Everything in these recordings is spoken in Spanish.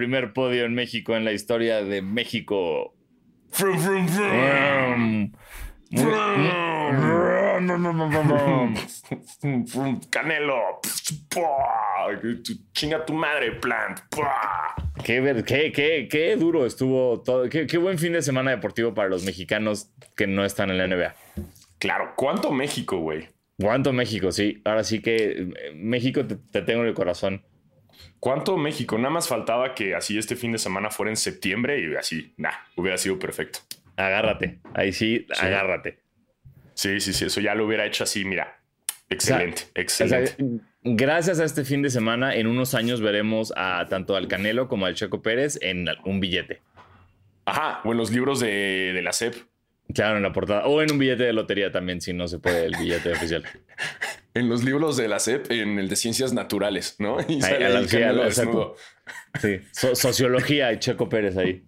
primer podio en México en la historia de México. Canelo. Chinga tu madre, plant. Qué, ver- qué, qué, qué duro estuvo todo. Qué, qué buen fin de semana deportivo para los mexicanos que no están en la NBA. Claro, ¿cuánto México, güey? ¿Cuánto México? Sí, ahora sí que eh, México te, te tengo en el corazón. ¿Cuánto México? Nada más faltaba que así este fin de semana fuera en septiembre y así, nah, hubiera sido perfecto. Agárrate. Ahí sí, Sí. agárrate. Sí, sí, sí, eso ya lo hubiera hecho así, mira. Excelente, O sea, excelente. gracias a este fin de semana, en unos años veremos a tanto al Canelo como al Checo Pérez en un billete. Ajá, o en los libros de, de la SEP. Claro, en la portada. O en un billete de lotería también, si no se puede el billete oficial. En los libros de la SEP, en el de ciencias naturales, ¿no? Y sale a la- ahí sí, desnudo. So- sociología y Checo Pérez ahí.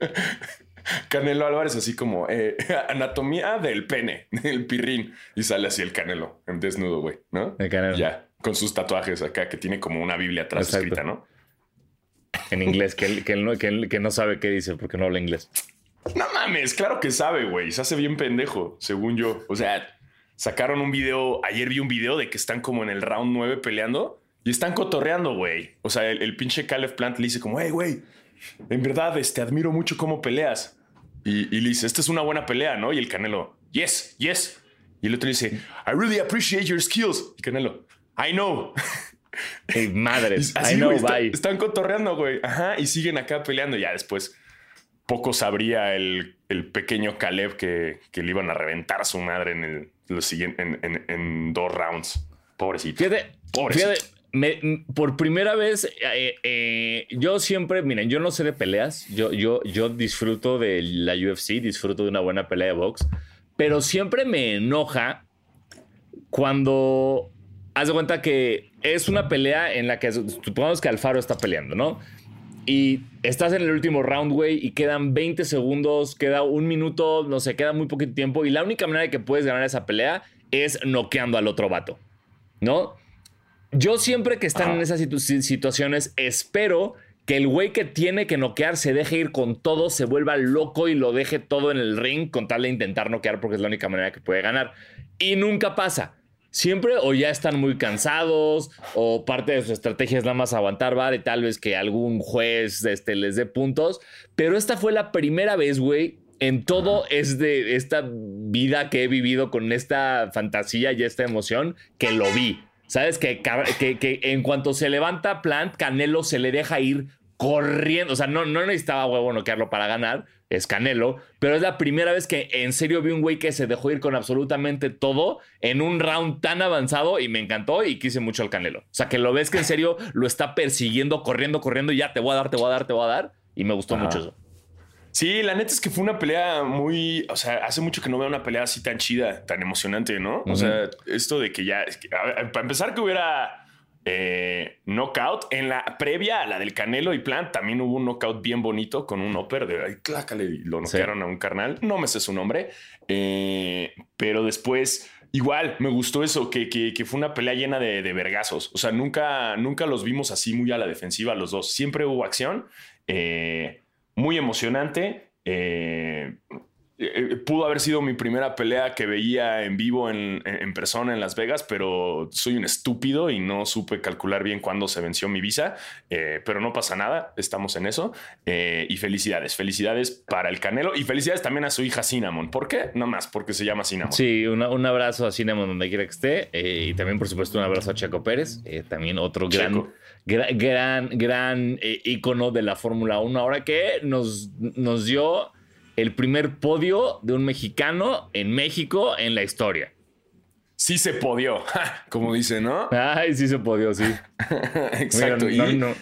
Canelo Álvarez, así como eh, anatomía del pene, del pirrín. Y sale así el Canelo, en desnudo, güey, ¿no? El Canelo. Ya, con sus tatuajes acá, que tiene como una Biblia atrás Exacto. escrita, ¿no? En inglés, que él, que, él no, que, él- que no sabe qué dice porque no habla inglés. No mames, claro que sabe, güey. Se hace bien pendejo, según yo. O sea, sacaron un video. Ayer vi un video de que están como en el round 9 peleando y están cotorreando, güey. O sea, el, el pinche Caleb Plant le dice como, hey, güey, en verdad, este, admiro mucho cómo peleas. Y, y le dice, esta es una buena pelea, ¿no? Y el Canelo, yes, yes. Y el otro le dice, I really appreciate your skills. Y Canelo, I know. Ey, madre, Y así, I know, está- bye. están cotorreando, güey. Ajá, y siguen acá peleando. Ya después, poco sabría el, el pequeño Caleb que, que le iban a reventar a su madre en, el, los siguiente, en, en- en dos rounds. Pobrecito. Fíjate, Pobrecito. fíjate, me- m- por primera vez, eh, eh, yo siempre, miren, yo no sé de peleas, yo, yo, yo disfruto de la UFC, disfruto de una buena pelea de box, pero siempre me enoja cuando haz de cuenta que es una pelea en la que supongamos que Alfaro está peleando, ¿no? Y estás en el último round, güey, y quedan 20 segundos, queda un minuto, no sé, queda muy poquito tiempo, y la única manera de que puedes ganar esa pelea es noqueando al otro vato, ¿no? Yo siempre que están en esas situ- si- situaciones espero que el güey que tiene que noquear se deje ir con todo, se vuelva loco y lo deje todo en el ring con tal de intentar noquear porque es la única manera que puede ganar. Y nunca pasa. Siempre o ya están muy cansados o parte de su estrategia es nada más aguantar y tal vez que algún juez este, les dé puntos. Pero esta fue la primera vez, güey, en todo es de esta vida que he vivido con esta fantasía y esta emoción que lo vi. ¿Sabes? Que, que, que en cuanto se levanta Plant, Canelo se le deja ir corriendo. O sea, no, no necesitaba huevo noquearlo para ganar. Es Canelo. Pero es la primera vez que en serio vi un güey que se dejó ir con absolutamente todo en un round tan avanzado y me encantó y quise mucho al Canelo. O sea, que lo ves que en serio lo está persiguiendo, corriendo, corriendo y ya te voy a dar, te voy a dar, te voy a dar. Y me gustó Ajá. mucho eso. Sí, la neta es que fue una pelea muy. O sea, hace mucho que no veo una pelea así tan chida, tan emocionante, ¿no? O sea, esto de que ya. es que, a ver, para empezar, que hubiera eh, knockout. En la previa a la del Canelo y Plant también hubo un knockout bien bonito con un upper de. Ay, clácale, y lo Sí. noquearon a un carnal. No me sé su nombre. eh, pero después. Igual, me gustó eso, que, que- que fue una pelea llena de, de vergazos. O sea, nunca, nunca los vimos así muy a la defensiva los dos. Siempre hubo acción. eh, muy emocionante. eh, eh, pudo haber sido mi primera pelea que veía en vivo en, persona en Las Vegas, pero soy un estúpido y no supe calcular bien cuándo se venció mi visa. eh, pero no pasa nada, estamos en eso. eh, y felicidades, felicidades para el Canelo y felicidades también a su hija Cinnamon. ¿Por qué? No más, porque se llama Cinnamon. Sí, una- un abrazo a Cinnamon donde quiera que esté. eh, y también, por supuesto, un abrazo a Checo Pérez. eh, también otro gran, Checo. gran, gran, gran eh, ícono de la Fórmula 1. Ahora que nos, nos dio el primer podio de un mexicano en México en la historia. Sí se podió, como dice, ¿no? Ay, sí se podió, sí. Exacto. Mira, no, y, no.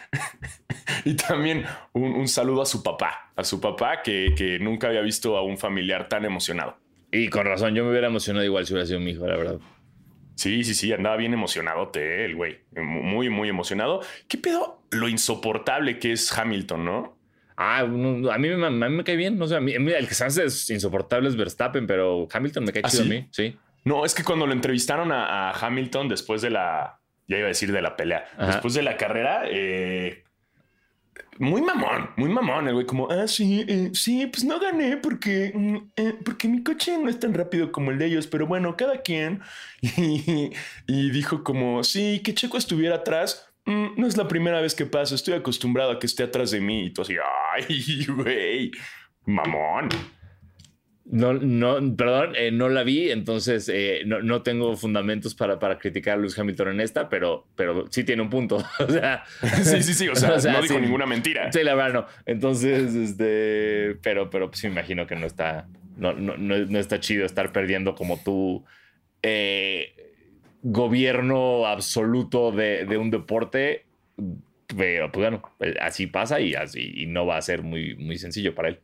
y también un, un saludo a su papá, a su papá que, que nunca había visto a un familiar tan emocionado. Y con razón, yo me hubiera emocionado igual si hubiera sido mi hijo, la verdad. Sí, sí, sí, andaba bien emocionado el güey. Muy, muy emocionado. ¿Qué pedo? Lo insoportable que es Hamilton, ¿no? Ah, no, a, mí, me- a mí me cae bien. No sé, a mí, el que se hace es insoportable es Verstappen, pero Hamilton me cae ¿Ah, chido sí? a mí. Sí. No, es que cuando lo entrevistaron a, Hamilton después de la, ya iba a decir de la pelea, después de la carrera, eh, muy mamón, muy mamón. El güey como, ah, sí, eh, sí, pues no gané porque, mm, eh, porque mi coche no es tan rápido como el de ellos, pero bueno, cada quien. Y, dijo como, sí, que Checo estuviera atrás. Mm, no es la primera vez que pasa, estoy acostumbrado a que esté atrás de mí. Y tú así, ay, güey, mamón. No, no, perdón, eh, no la vi, entonces eh, no, tengo fundamentos para, para criticar a Lewis Hamilton en esta, pero, pero sí tiene un punto. o sea, sí, sí, sí, o sea, no dijo ninguna mentira. Sí, la verdad no. Entonces, este, pero, pero pues me imagino que no está, no, no, no, está chido estar perdiendo como tú eh, gobierno absoluto de, de, un deporte. Pero pues bueno, así pasa y así y no va a ser muy, muy sencillo para él.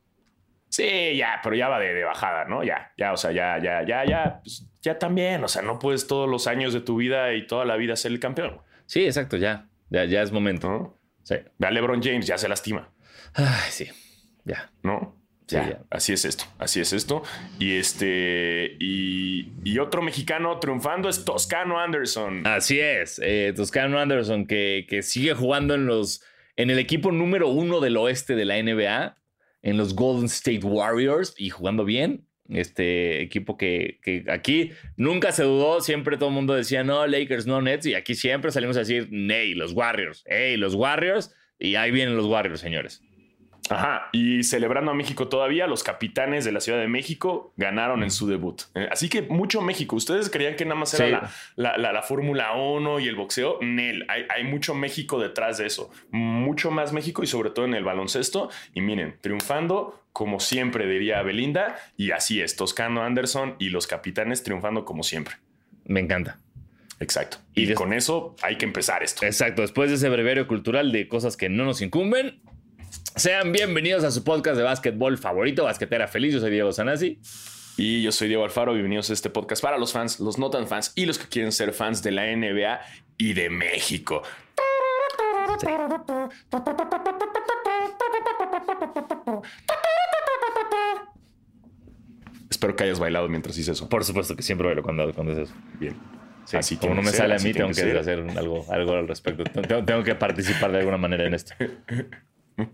Sí, ya, pero ya va de, bajada, ¿no? Ya, ya, o sea, ya, ya, ya, ya, pues, ya también, o sea, no puedes todos los años de tu vida y toda la vida ser el campeón. Sí, exacto, ya, ya, ya es momento. Sí. Ve a LeBron James, ya se lastima. Ay, sí, ya. ¿No? Ya, así es esto, así es esto. Y este, y, y, otro mexicano triunfando es Toscano Anderson. Así es, eh, Toscano Anderson, que, que sigue jugando en los, en el equipo número uno del oeste de la NBA en los Golden State Warriors y jugando bien. Este equipo que, aquí nunca se dudó, siempre todo el mundo decía, no, Lakers, no Nets, y aquí siempre salimos a decir, hey, los Warriors, hey, los Warriors, y ahí vienen los Warriors, señores. Ajá, y celebrando a México todavía, los capitanes de la Ciudad de México ganaron en su debut. Eh, así que mucho México. ¿Ustedes creían que nada más era la, la, Fórmula 1 y el boxeo? Nel, hay, hay, mucho México detrás de eso. Mucho más México y sobre todo en el baloncesto. Y miren, triunfando como siempre, diría Belinda. Y así es, Toscano Anderson y los capitanes triunfando como siempre. Me encanta. Exacto. Y, con eso hay que empezar esto. Exacto. Después de ese breviario cultural de cosas que no nos incumben, sean bienvenidos a su podcast de básquetbol favorito, Basquetera Feliz. Yo soy Diego Sanasi. Y yo soy Diego Alfaro. Bienvenidos a este podcast para los fans, los no tan fans y los que quieren ser fans de la NBA y de México. Espero que hayas bailado mientras hice eso. Por supuesto que siempre bailo cuando, cuando es eso. Bien. así como no me sale a mí, tengo que, hacer algo, algo al respecto. Tengo, tengo, que participar de alguna manera en esto.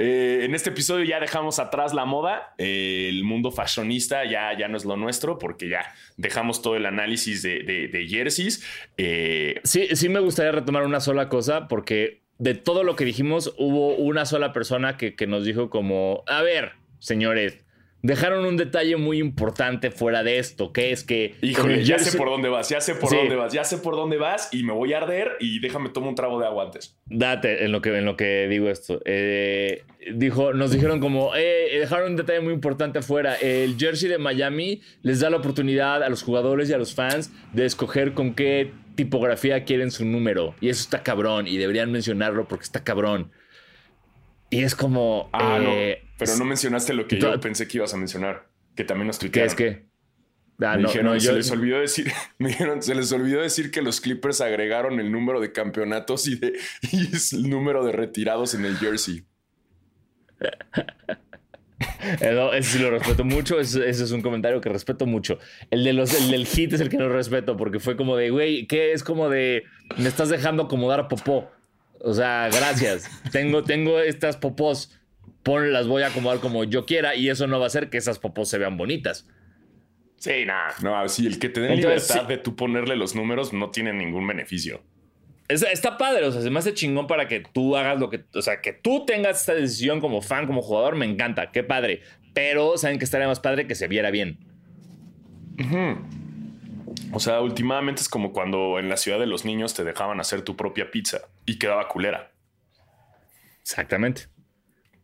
Eh, en este episodio ya dejamos atrás la moda, eh, el mundo fashionista ya, ya no es lo nuestro porque ya dejamos todo el análisis de, jerseys. Eh, sí, sí me gustaría retomar una sola cosa porque de todo lo que dijimos hubo una sola persona que, que nos dijo como, a ver, señores, dejaron un detalle muy importante fuera de esto, que es que... Híjole, ya sé por dónde vas, ya sé por dónde vas, ya sé por dónde vas y me voy a arder y déjame tomar un trago de agua antes. Date en lo que, en lo que digo esto. Eh, dijo, nos dijeron como, eh, dejaron un detalle muy importante afuera. El jersey de Miami les da la oportunidad a los jugadores y a los fans de escoger con qué tipografía quieren su número. Y eso está cabrón y deberían mencionarlo porque está cabrón. Y es como... Ah, eh, pero no mencionaste lo que yo pensé que ibas a mencionar, que también nos tuitearon. ¿Qué es que? Ah, no, no, se les olvidó decir, me dijeron, se les olvidó decir que los Clippers agregaron el número de campeonatos y, de, y el número de retirados en el jersey. ese sí lo respeto mucho. Ese, es un comentario que respeto mucho. El, de los, el del hit es el que no respeto porque fue como de, güey, ¿qué es como de, me estás dejando acomodar popó? O sea, gracias. tengo, tengo estas popós pon, las voy a acomodar como yo quiera y eso no va a hacer que esas popos se vean bonitas. Sí, nada, no, sí, el que te dé libertad de tú ponerle los números no tiene ningún beneficio. está padre, o sea, se me hace chingón para que tú hagas lo que, o sea, que tú tengas esta decisión como fan, como jugador, me encanta, qué padre. Pero saben que estaría más padre que se viera bien. O sea, últimamente es como cuando en la ciudad de los niños te dejaban hacer tu propia pizza y quedaba culera. Exactamente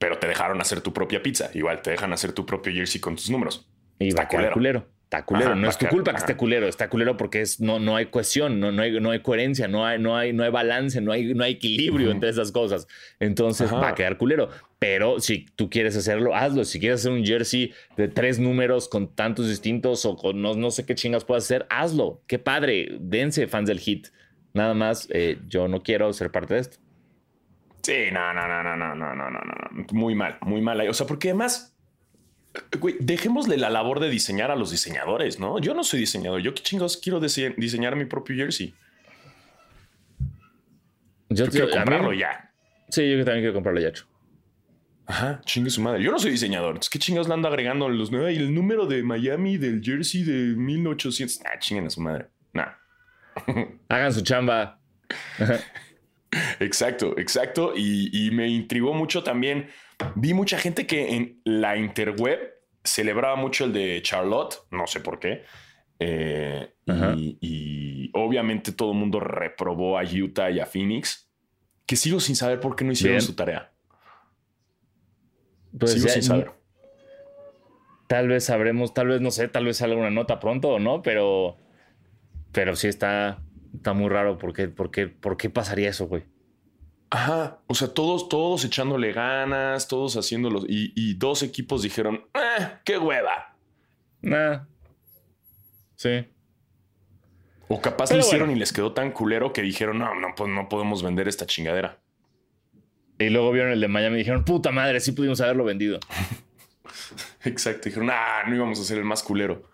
pero te dejaron hacer tu propia pizza. Igual te dejan hacer tu propio jersey con tus números. Y va a quedar culero. Está culero. no es tu culpa que esté culero. Está culero porque es, no, no hay cohesión, no, no, hay, no hay coherencia, no hay, no, hay, no hay balance, no hay, no hay equilibrio entre esas cosas. Entonces va a quedar culero. Pero si tú quieres hacerlo, hazlo. Si quieres hacer un jersey de tres números con tantos distintos o con no, no sé qué chingas puedas hacer, hazlo. Qué padre. Dense fans del hit. Nada más, eh, yo no quiero ser parte de esto. Sí, no, no, no, no, no, no, no, no, no. Muy mal, muy mal. O sea, porque además, Güey, dejémosle la labor de diseñar a los diseñadores, ¿no? Yo no soy diseñador. Yo qué chingados quiero diseñar mi propio jersey. Yo, quiero comprarlo ya. Sí, yo también quiero comprarlo ya hecho. Ajá, chingue su madre. Yo no soy diseñador. Entonces, ¿qué chingados le ando agregando los y el número de Miami del jersey de 1800? Ah, chinguen a su madre. Nah. Hagan su chamba. exacto, exacto. Y, me intrigó mucho también. Vi mucha gente que en la interweb celebraba mucho el de Charlotte. No sé por qué. Eh, y, obviamente todo el mundo reprobó a Utah y a Phoenix. Que sigo sin saber por qué no hicieron su tarea. Pues Sigo sin saber. Tal vez sabremos, tal vez no sé, tal vez salga una nota pronto o no, pero. Pero sí está, está muy raro. ¿Por qué, por qué, por qué pasaría eso, güey? Ajá. O sea, todos, todos echándole ganas, todos haciéndolo. Y, y dos equipos dijeron, eh, ¡qué hueva! Nah. Sí. O capaz lo hicieron y les quedó tan culero que dijeron, no, no, pues no podemos vender esta chingadera. Y luego vieron el de Miami y dijeron, puta madre, sí pudimos haberlo vendido. Exacto. Dijeron, ah, no íbamos a ser el más culero.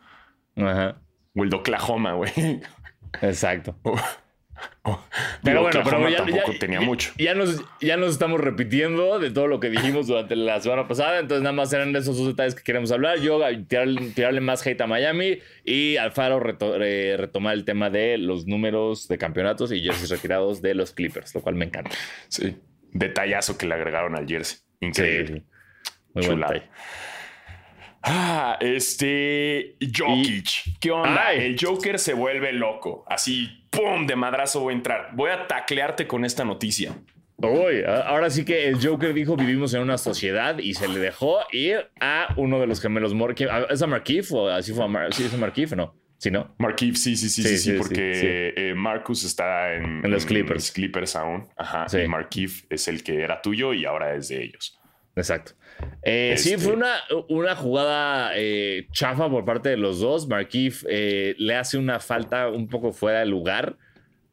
Ajá. O el de Oklahoma, güey. Exacto. pero bueno, pero ya, tampoco tenía mucho. Ya nos, ya nos estamos repitiendo de todo lo que dijimos durante la semana pasada. Entonces, nada más eran esos dos detalles que queremos hablar. Yo tirarle, más hate a Miami y Alfaro retomar el tema de los números de campeonatos y jerseys retirados de los Clippers, lo cual me encanta. Sí detallazo que le agregaron al jersey. Increíble. Muy Chulada. Ah, este Jokic. ¿Qué onda? El Joker se vuelve loco. Así, ¡pum! De madrazo voy a entrar. Voy a taclearte con esta noticia. Uy, ahora sí que el Joker dijo vivimos en una sociedad y se le dejó ir a uno de los gemelos ¿Es a Markif o así fue a Mar ¿Sí es a Markif no? ¿Sí, no? Markif, sí, sí, sí, sí, sí, porque eh, Marcus está en, los Clippers. Clippers aún. Ajá. Y Markif es el que era tuyo y ahora es de ellos. Exacto. Eh, sí, fue una, una jugada eh, chafa por parte de los dos. Markif le hace una falta un poco fuera de lugar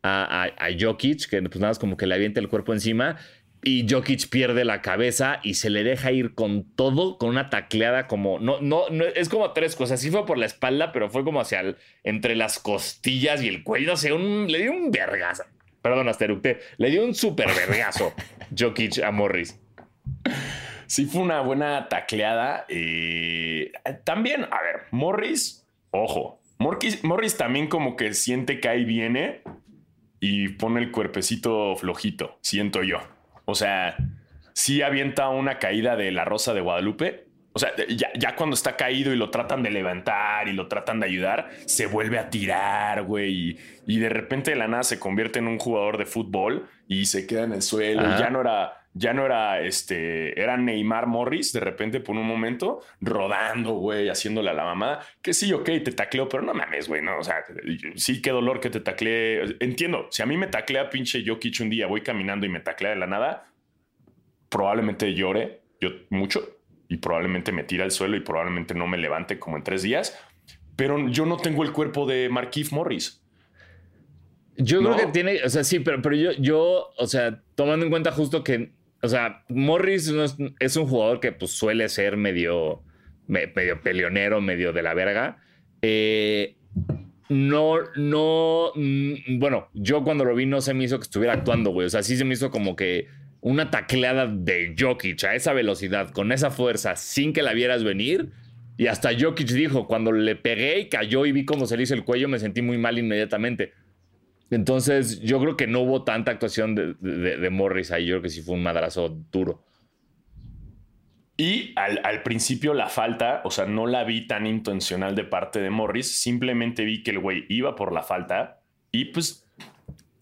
a, a, a Jokic, que pues nada más como que le avienta el cuerpo encima y Jokic pierde la cabeza y se le deja ir con todo, con una tacleada como, no, no, no es como tres cosas, sí fue por la espalda, pero fue como hacia el, entre las costillas y el cuello, o sea, un, le dio un vergazo, perdón, Asteructe, le dio un súper vergazo Jokic a Morris. Sí fue una buena tacleada. y también, a ver, Morris, ojo, Morris, Morris también como que siente que ahí viene y pone el cuerpecito flojito, siento yo. O sea, sí avienta una caída de la Rosa de Guadalupe. O sea, ya, cuando está caído y lo tratan de levantar y lo tratan de ayudar, se vuelve a tirar, güey. Y, de repente de la nada se convierte en un jugador de fútbol y se queda en el suelo. Ya no era, ya no era este, era Neymar Morris de repente por un momento rodando, güey, haciéndole a la mamá. Que sí, ok, te tacleo, pero no mames, güey, no. O sea, sí, qué dolor que te taclee. Entiendo, si a mí me taclea pinche Jokic un día, voy caminando y me taclea de la nada, probablemente llore yo mucho y probablemente me tira al suelo y probablemente no me levante como en tres días. Pero yo no tengo el cuerpo de Marquise Morris. Yo creo que tiene, o sea, sí, pero, pero yo, yo, o sea, tomando en cuenta justo que o sea, Morris es, un jugador que pues, suele ser medio, medio peleonero, medio de la verga. Eh, no, no, mm, bueno, yo cuando lo vi no se me hizo que estuviera actuando, güey. O sea, sí se me hizo como que una tacleada de Jokic a esa velocidad, con esa fuerza, sin que la vieras venir. Y hasta Jokic dijo, cuando le pegué y cayó y vi cómo se le hizo el cuello, me sentí muy mal inmediatamente. Entonces, yo creo que no hubo tanta actuación de, Morris ahí. Yo creo que sí fue un madrazo duro. Y al, principio la falta, o sea, no la vi tan intencional de parte de Morris. Simplemente vi que el güey iba por la falta y pues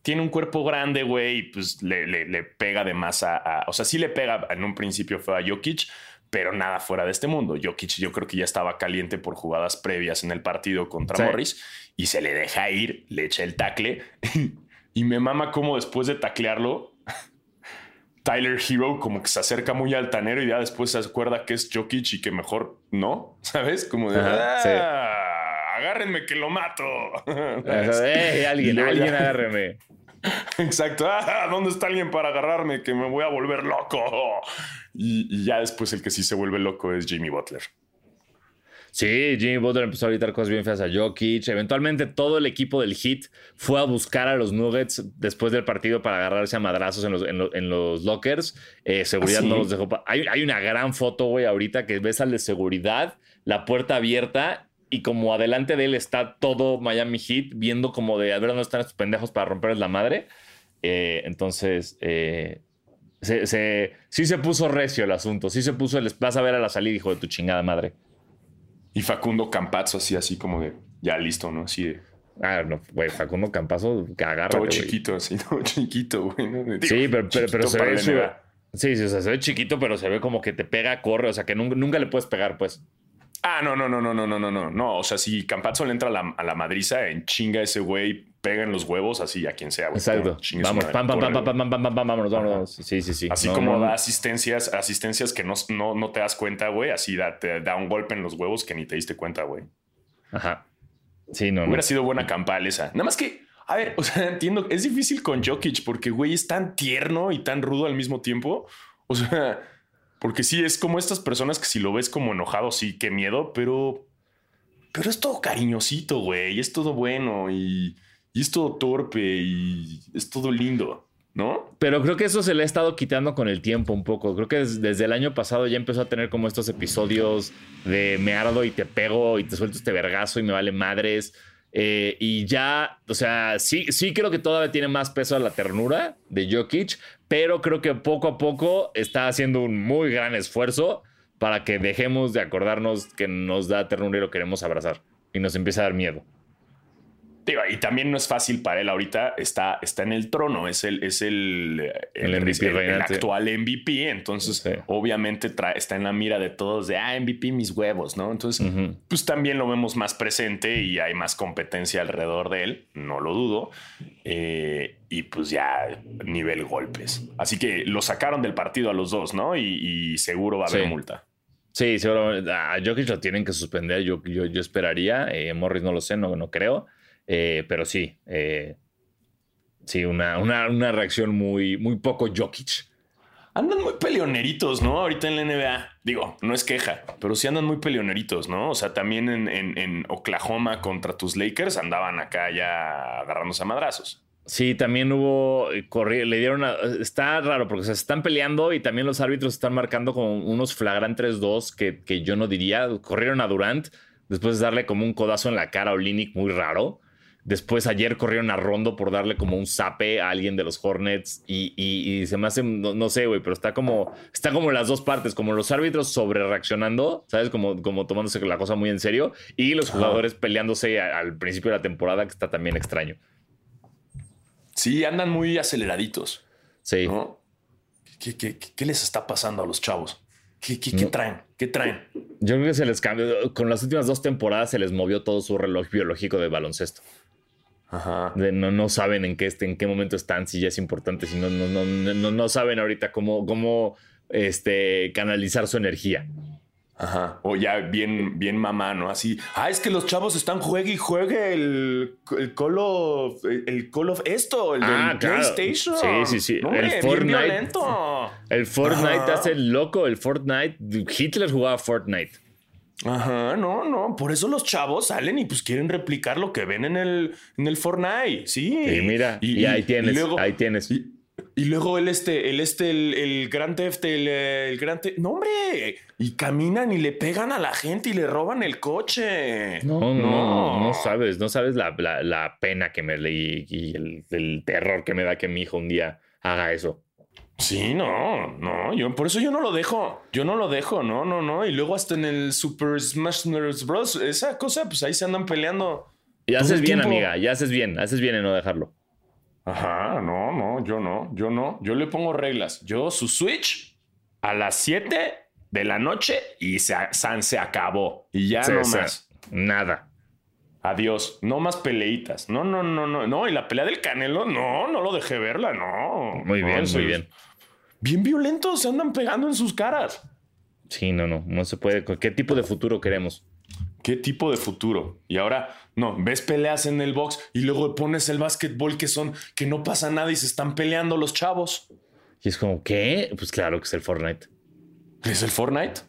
tiene un cuerpo grande, güey, y pues le, pega de más a, O sea, sí le pega en un principio fue a Jokic, pero nada fuera de este mundo. Jokic yo creo que ya estaba caliente por jugadas previas en el partido contra Morris y se le deja ir, le echa el tacle y me mama como después de taclearlo, Tyler Hero como que se acerca muy altanero y ya después se acuerda que es Jokic y que mejor no, ¿sabes? Como de, ah, agárrenme que lo mato. Eh, alguien, alguien agárreme. Exacto. Ah, ¿Dónde está alguien para agarrarme? Que me voy a volver loco. Y, y, ya después el que sí se vuelve loco es Jimmy Butler. Sí, Jimmy Butler empezó a gritar cosas bien feas a Jokic. Eventualmente todo el equipo del Heat fue a buscar a los Nuggets después del partido para agarrarse a madrazos en los, en los lockers. Eh, seguridad ¿Ah, sí? no los dejó. Hay, hay una gran foto, güey, ahorita que ves al de seguridad, la puerta abierta y como adelante de él está todo Miami Heat viendo como de a ver dónde están estos pendejos para romperles la madre. Eh, entonces, eh, se, se- sí se puso recio el asunto. Sí se puso el vas a ver a la salida, hijo de tu chingada madre. Y Facundo Campazzo así, así como de, ya listo, ¿no? Así de, Ah, no, güey, Facundo Campazo, que agarra. todo chiquito, así, todo chiquito, güey. ¿no? Digo, Sí, pero, pero, se ve. Sí, sí, o sea, se ve chiquito, pero se ve como que te pega, corre, o sea, que nunca, nunca le puedes pegar, pues. Ah, no, no, no, no, no, no, no, no. No, o sea, si Campazzo le entra a la, a la madriza, en chinga ese güey, pega en los huevos así a quien sea, güey. Exacto. Vamos, pam, pam, pam, pam, pam, pam, pam, pam, vámonos, vámonos. Sí, sí, sí. Así No, como no, da asistencias, asistencias que no, no, no te das cuenta, güey. Así da, te da un golpe en los huevos que ni te diste cuenta, güey. Ajá. Sí, no, no. Hubiera sido buena campal esa. Nada más que, a ver, o sea, entiendo, es difícil con Jokic porque, güey, es tan tierno y tan rudo al mismo tiempo. O sea, porque sí, es como estas personas que si lo ves como enojado, sí, qué miedo, pero, pero es todo cariñosito, güey, es todo bueno y, es todo torpe y es todo lindo, ¿no? Pero creo que eso se le ha estado quitando con el tiempo un poco. Creo que des- desde el año pasado ya empezó a tener como estos episodios de me ardo y te pego y te suelto este vergazo y me vale madres. Eh, y ya, o sea, sí, sí creo que todavía tiene más peso la ternura de Jokic, pero creo que poco a poco está haciendo un muy gran esfuerzo para que dejemos de acordarnos que nos da ternura y lo queremos abrazar y nos empieza a dar miedo. Digo, y también no es fácil para él ahorita, está, está en el trono, es el, es el, El MVP el- el reinante. actual MVP, entonces Sí. obviamente está en la mira de todos de, ah, MVP mis huevos, ¿no? Entonces, pues también lo vemos más presente y hay más competencia alrededor de él, no lo dudo, Eh, y pues ya nivel golpes. Así que lo sacaron del partido a los dos, ¿no? Y, y seguro va a haber Sí. multa. Sí, seguramente. A Jokic lo tienen que suspender. Yo, yo, yo esperaría. Eh, Morris no lo sé, no, no creo. Eh, pero sí. eh, sí, una, una, una reacción muy, muy poco Jokic. Andan muy peleoneritos, ¿no? Ahorita en la NBA. Digo, no es queja, pero sí andan muy peleoneritos, ¿no? O sea, también en, en- en Oklahoma contra tus Lakers andaban acá ya agarrándose a madrazos. Sí, también hubo. eh, corri- le dieron. a- está raro porque se están peleando y también los árbitros están marcando como unos flagrantes 2 que, que yo no diría. Corrieron a Durant después de darle como un codazo en la cara a Olinick muy raro. Después ayer corrieron a Rondo por darle como un zape a alguien de los Hornets y, y- y se me hace, no, no sé, güey, pero está como, está como las dos partes, como los árbitros sobre reaccionando, ¿sabes? Como, como tomándose la cosa muy en serio y los jugadores peleándose a- al principio de la temporada que está también extraño. Sí, andan muy aceleraditos, Sí. ¿no? ¿Qué, qué- qué- les está pasando a los chavos? ¿Qué, qué- qué traen? ¿Qué traen? Yo creo que se les cambió, con las últimas dos temporadas se les movió todo su reloj biológico de baloncesto. Ajá. De no, no saben en qué, este- en qué momento están, si ya es importante, si no, no, no, no, no saben ahorita cómo, cómo este, canalizar su energía. Ajá. O ya bien, bien mamá, ¿no? Así. Ah, es que los chavos están juegue y juegue el, el Call of. El Call of esto, el Ah, del claro. PlayStation. Sí, sí, sí. No, El hombre, bien Fortnite. El Fortnite hace el loco, el Fortnite. Hitler jugaba Fortnite. Ajá, no, no. Por eso los chavos salen y pues quieren replicar lo que ven en el, en el Fortnite. Sí. Y mira, y, ahí tienes, luego- ahí tienes. Y, y luego el este, el este, el, el Grand Theft, el, el Grand Theft- No, hombre. Y caminan y le pegan a la gente y le roban el coche. No, no, no, no sabes, no sabes la, la- la pena que me leí y el, el terror que me da que mi hijo un día haga eso. Sí, no, no, yo por eso yo no lo dejo. Yo no lo dejo, no, no, no. Y luego hasta en el Super Smash Bros. Esa cosa, pues ahí se andan peleando. Y haces bien, tiempo. amiga, ya haces bien, haces bien en no dejarlo. Ajá, no, no, yo no, yo no. Yo le pongo reglas. Yo su Switch a las 7 de la noche y se, San se acabó. Y ya Sí, no más. Nada. Adiós. No más peleitas. No, no, no, no. No, y la pelea del Canelo, no, no lo dejé verla, no. Muy bien, muy bien. Bien violentos, se andan pegando en sus caras. Sí, no, no, no se puede. ¿Qué tipo de futuro queremos? ¿Qué tipo de futuro? Y ahora, no, ves peleas en el box y luego pones el básquetbol que son, que no pasa nada y se están peleando los chavos. Y es como, ¿qué? Pues claro que es el Fortnite. ¿Es el Fortnite?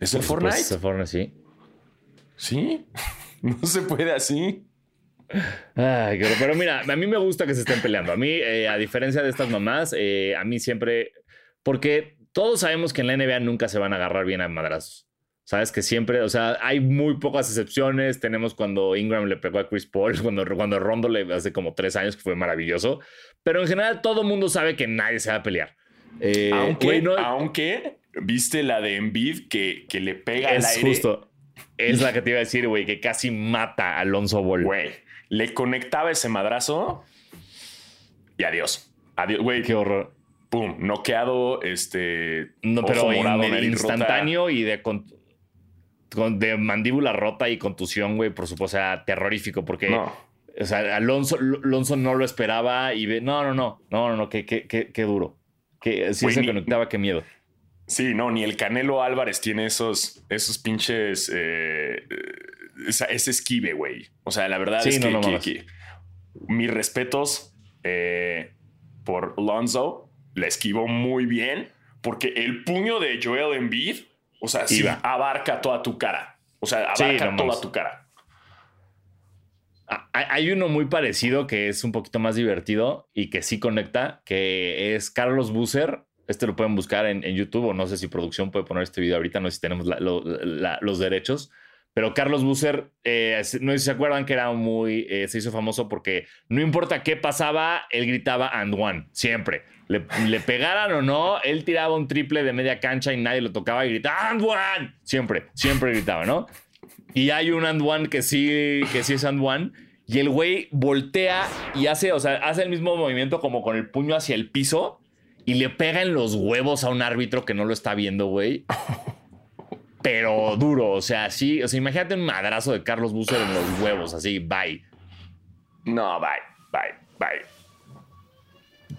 ¿Es el Fortnite? Es el Fortnite, sí. Sí, no se puede así. Ay, pero mira, a mí me gusta que se estén peleando. A mí, eh, a diferencia de estas mamás, eh, a mí siempre. Porque todos sabemos que en la NBA nunca se van a agarrar bien a madrazos. Sabes que siempre, o sea, hay muy pocas excepciones. Tenemos cuando Ingram le pegó a Chris Paul, cuando, cuando Rondo le hace como tres años, que fue maravilloso. Pero en general, todo mundo sabe que nadie se va a pelear. Eh, aunque, aunque, viste la de Embiid que, que le pega es al aire. justo. Es la que te iba a decir, güey, que casi mata a Alonso Ball. Güey, le conectaba ese madrazo y adiós. Adiós, güey. Qué horror. Pum, noqueado, este. No, pero instantáneo y de, de mandíbula rota y contusión, güey, por supuesto, o sea, terrorífico, porque. O sea, Alonso, Alonso no lo esperaba y ve. No, no, no, no, no, no, qué, qué, qué, duro. Que si se conectaba, qué miedo. Sí, no, ni el Canelo Álvarez tiene esos, esos pinches. Eh, ese esquive, güey. O sea, la verdad es que, mis respetos eh, por Lonzo la esquivó muy bien porque el puño de Joel Embiid, o sea, sí, abarca toda tu cara. O sea, abarca toda tu cara. Ah, hay uno muy parecido que es un poquito más divertido y que sí conecta, que es Carlos Busser. Este lo pueden buscar en, YouTube o no sé si producción puede poner este video ahorita, no sé si tenemos los derechos pero Carlos Busser, eh, no sé si se acuerdan que era muy, eh, se hizo famoso porque no importa qué pasaba, él gritaba and one, siempre. Le, pegaran o no, él tiraba un triple de media cancha y nadie lo tocaba y gritaba and one, siempre, siempre gritaba, ¿no? Y hay un and one que sí, que sí es and one. Y el güey voltea y hace, o sea, hace el mismo movimiento como con el puño hacia el piso y le pega en los huevos a un árbitro que no lo está viendo, güey pero duro. O sea, sí, o sea, imagínate un madrazo de Carlos Busser en los huevos, así, bye. No, bye, bye, bye.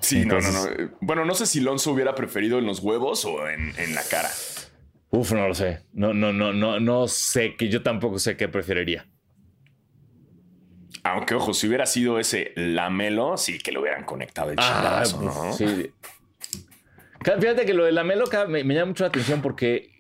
Sí, no, no, no. Bueno, no sé si Lonzo hubiera preferido en los huevos o en, la cara. Uf, no lo sé. No, no, no, no, no sé que yo tampoco sé qué preferiría. Aunque, ojo, si hubiera sido ese lamelo, sí que lo hubieran conectado el ah, ¿no? Sí. Fíjate que lo de lamelo me, me llama mucho la atención porque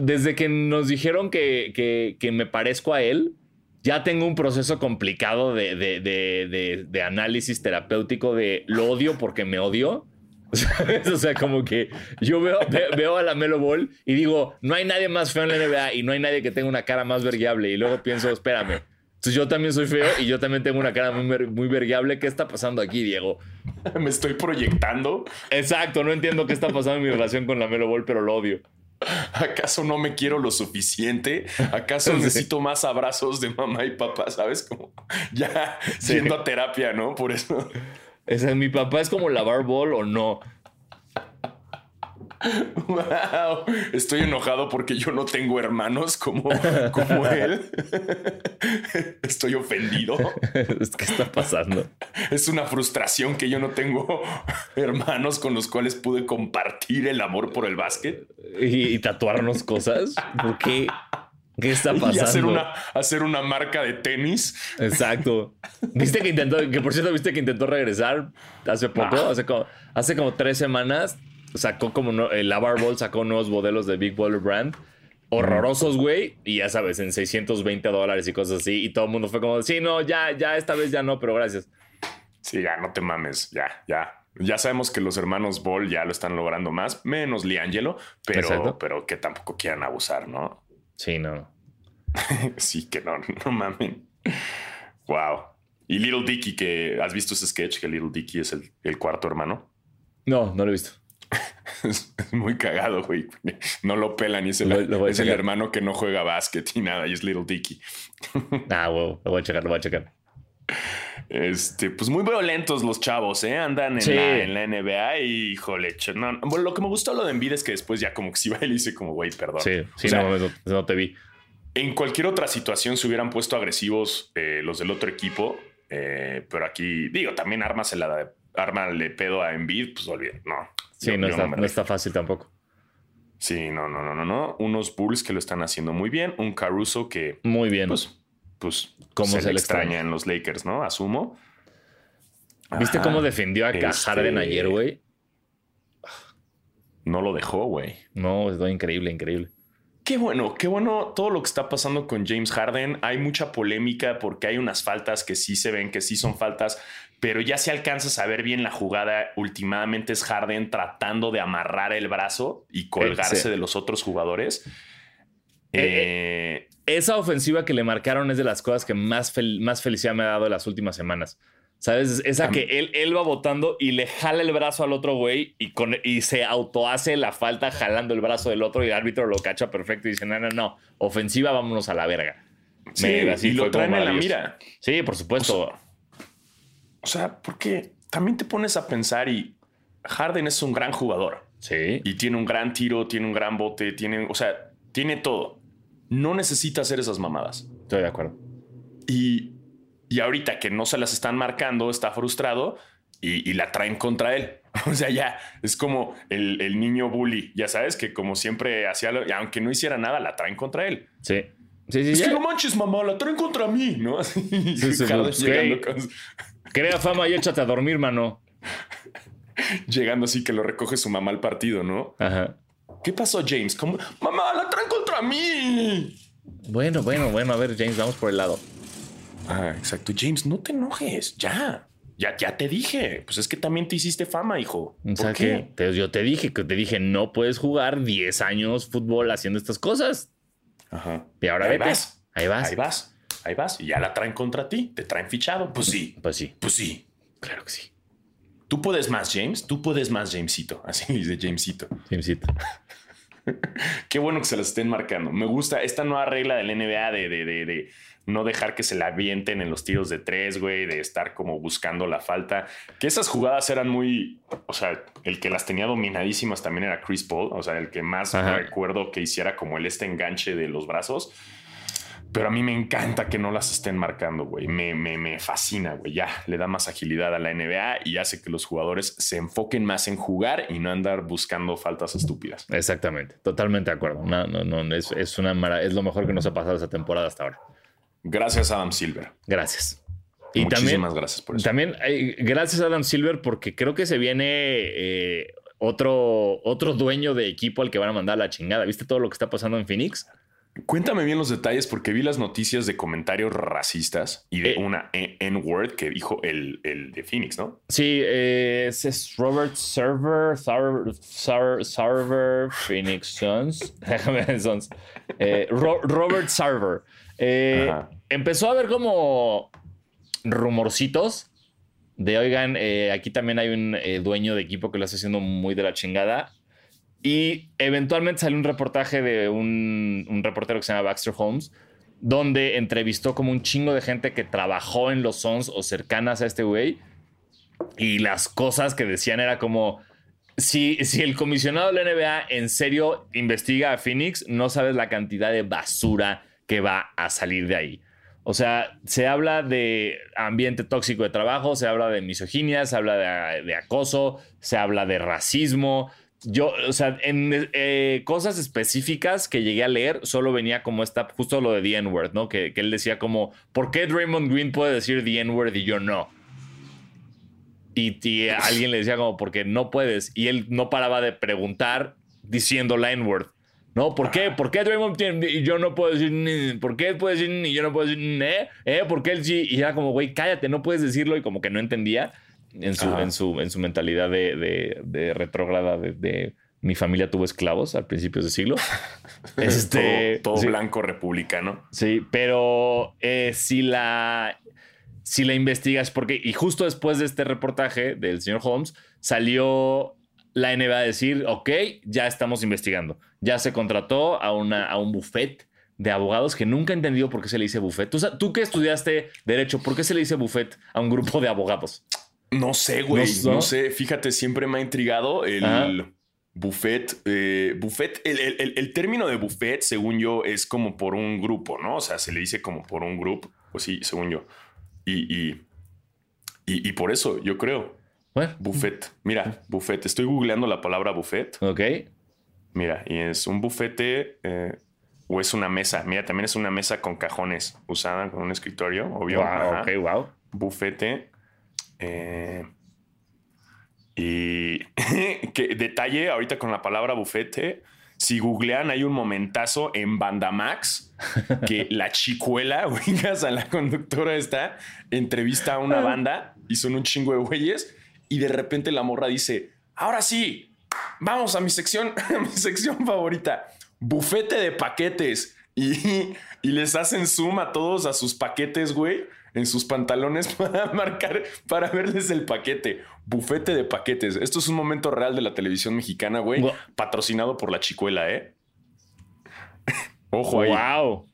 desde que nos dijeron que, me parezco a él, ya tengo un proceso complicado de, análisis terapéutico de lo odio porque me odio. O sea, como que yo veo, veo a la Melo Ball y digo, no hay nadie más feo en la NBA y no hay nadie que tenga una cara más vergueable. Y luego pienso, espérame. Entonces yo también soy feo y yo también tengo una cara muy, muy vergueable. ¿Qué está pasando aquí, Diego? Me estoy proyectando. Exacto, no entiendo qué está pasando en mi relación con la Melo Ball, pero lo odio. ¿Acaso no me quiero lo suficiente? ¿Acaso necesito más abrazos de mamá y papá? ¿Sabes? Como ya siendo a terapia, ¿no? Por eso. Ese, mi papá es como lavar bol o no. Wow, estoy enojado porque yo no tengo hermanos como, como él. Estoy ofendido. ¿Qué está pasando? Es una frustración que yo no tengo hermanos con los cuales pude compartir el amor por el básquet. Y, tatuarnos cosas. ¿Por qué? ¿Qué está pasando? Y hacer una, hacer una marca de tenis. Exacto. ¿Viste que intentó, que por cierto, viste que intentó regresar hace poco? Ah. Hace, como, hace como tres semanas sacó como no, el Lavar Ball sacó nuevos modelos de Big Baller Brand. Horrorosos, güey. Y ya sabes, en 620 dólares y cosas así. Y todo el mundo fue como, sí, no, ya, ya, esta vez ya no, pero gracias. Sí, ya, no te mames, ya, ya. Ya sabemos que los hermanos Ball ya lo están logrando más, menos Liangelo, pero, pero que tampoco quieran abusar, ¿no? Sí, no. sí, que no, no mamen. Wow. Y Little Dicky, que has visto ese sketch que Little Dicky es el, el cuarto hermano. No, no lo he visto. Es muy cagado, güey. No lo pelan y es el, es el hermano que no juega básquet y nada, y es Little Dicky. ah, wow, lo voy a checar, lo voy a checar. Este, pues muy violentos los chavos, ¿eh? Andan en, la, NBA y, híjole, no, bueno, lo que me gustó lo de Envid es que después ya como que si va y dice como, güey, perdón. Sí, sí, no, no, te vi. En cualquier otra situación se hubieran puesto agresivos eh, los del otro equipo, eh, pero aquí, digo, también armas la arma le pedo a Envid, pues olviden, no. Sí, no, está, no, está, fácil tampoco. Sí, no, no, no, no, no. Unos Bulls que lo están haciendo muy bien. Un Caruso que. Muy bien. Pues, pues se, le extraña en los Lakers, ¿no? Asumo. ¿Viste cómo defendió a este... Harden ayer, güey? No lo dejó, güey. No, es increíble, increíble. Qué bueno, qué bueno todo lo que está pasando con James Harden. Hay mucha polémica porque hay unas faltas que sí se ven, que sí son faltas, pero ya se alcanza a ver bien la jugada. Últimamente es Harden tratando de amarrar el brazo y colgarse Sí. de los otros jugadores. Eh, Eh, Esa ofensiva que le marcaron es de las cosas que más, fel- más felicidad me ha dado en las últimas semanas. ¿Sabes? Esa que él, él va votando y le jala el brazo al otro güey y, con, y se autohace la falta jalando el brazo del otro y el árbitro lo cacha perfecto y dice, no, no, no, ofensiva, vámonos a la verga. sí, Me- así y lo traen en la mira. Sí, por supuesto. O sea, porque también te pones a pensar y Harden es un gran jugador sí. y tiene un gran tiro, tiene un gran bote, tiene, o sea, tiene todo. No necesita hacer esas mamadas. Estoy de acuerdo. Y, y ahorita que no se las están marcando, está frustrado y, y la traen contra él. O sea, ya es como el, el niño bully, ya sabes, que como siempre hacía, aunque no hiciera nada, la traen contra él. Sí. Sí, sí, Es ya. que no manches, mamá, la traen contra mí, ¿no? Así, Sí, sí, Harden sí. llegando, con- Crea fama y échate a dormir, mano. llegando así que lo recoge su mamá al partido, ¿no? Ajá. ¿Qué pasó, James? ¿Cómo? Mamá, la traen contra mí. Bueno, bueno, bueno. A ver, James, vamos por el lado. Ah, exacto. James, no te enojes, ya. Ya, ya te dije. Pues es que también te hiciste fama, hijo. O sea ¿Por que qué? te- yo te dije que te dije no puedes jugar 10 años fútbol haciendo estas cosas. Ajá. Y ahora ahí vete. vas. Ahí vas. Ahí vas. Ahí vas. Y ya la traen contra ti. Te traen fichado. Pues sí. Pues sí, Pues sí. claro que sí. Tú puedes más, James. Tú puedes más, Jamesito. Así dice Jamesito. Simcito. Qué bueno que se las estén marcando. Me gusta esta nueva regla del NBA de, de, de, de no dejar que se la avienten en los tiros de tres, güey, de estar como buscando la falta. Que esas jugadas eran muy, o sea, el que las tenía dominadísimas también era Chris Paul, o sea, el que más Ajá. recuerdo que hiciera como el este enganche de los brazos. Pero a mí me encanta que no las estén marcando, güey. Me, me, me fascina, güey. Ya le da más agilidad a la NBA y hace que los jugadores se enfoquen más en jugar y no andar buscando faltas estúpidas. Exactamente. Totalmente de acuerdo. No, no, no. Es, es una mara- es lo mejor que nos ha pasado esta temporada hasta ahora. Gracias, Adam Silver. Gracias. Y Muchísimas también, gracias por eso. también eh, gracias a Adam Silver porque creo que se viene eh, otro, otro dueño de equipo al que van a mandar a la chingada. ¿Viste todo lo que está pasando en Phoenix? Cuéntame bien los detalles porque vi las noticias de comentarios racistas y de Eh. una N-word que dijo el, el de Phoenix, ¿no? Sí, eh, ese es Robert Server, Server, Server, Server, Phoenix. Déjame Suns. Eh, Ro- Robert Server. Empezó a haber como rumorcitos de, oigan, aquí también hay un dueño de equipo que lo está haciendo muy de la chingada. Y eventualmente salió un reportaje de un, reportero que se llama Baxter Holmes, donde entrevistó como un chingo de gente que trabajó en los Sons o cercanas a este güey. Y las cosas que decían era como, si, si el comisionado de la NBA en serio investiga a Phoenix, no sabes la cantidad de basura que va a salir de ahí. O sea, se habla de ambiente tóxico de trabajo, se habla de misoginia, se habla de acoso, se habla de racismo. Yo, o sea, en eh, cosas específicas que llegué a leer, solo venía como esta, justo lo de The N-word, ¿no? Que, que él decía como, ¿por qué Draymond Green puede decir The N-word y yo no? Y, y alguien le decía como, porque no puedes. Y él no paraba de preguntar diciendo la N-word. ¿No? ¿Por qué? ¿Por qué Draymond tiene- y yo no puedo decir ni? ¿Por qué él puede decir ni y yo no puedo decir? ¿Eh? ¿Eh? ¿Por qué él sí? Y era como, güey, cállate, no puedes decirlo. Y como que no entendía en su, en su, en su mentalidad de, de, de retrógrada de, de mi familia tuvo esclavos al principios de siglo. Este, todo todo sí. blanco republicano. Sí, pero eh, si la si la investigas, porque, y justo después de este reportaje del señor Holmes, salió la NBA a decir, ok, ya estamos investigando. Ya se contrató a, una, a un buffet de abogados que nunca he entendido por qué se le dice buffet. ¿Tú, tú que estudiaste derecho, ¿por qué se le dice buffet a un grupo de abogados? No sé, güey. No- sé. Fíjate, siempre me ha intrigado el Ajá. buffet. eh, buffet, el, el- el- término de buffet, según yo, es como por un grupo, ¿no? O sea, se le dice como por un grupo. Pues sí, según yo. Y, y, y, y por eso, yo creo. Bueno, Buffet. Mira, buffet. Estoy googleando la palabra buffet. ok. Mira, y es un bufete eh, o es una mesa. Mira, también es una mesa con cajones usada con un escritorio, obvio. Wow, Ajá. ok, wow. Bufete. Eh, y que detalle ahorita con la palabra bufete Si googlean, hay un momentazo en Bandamax que la chicuela, oigas, a la conductora esta, entrevista a una banda y son un chingo de güeyes y de repente la morra dice, ahora sí, vamos a mi sección, a mi sección favorita, bufete de paquetes. Y, y les hacen zoom a todos a sus paquetes, güey, en sus pantalones para marcar, para verles el paquete. Bufete de paquetes. Esto es un momento real de la televisión mexicana, güey, Wow. patrocinado por la chicuela, ¿eh? Ojo ahí. Wow.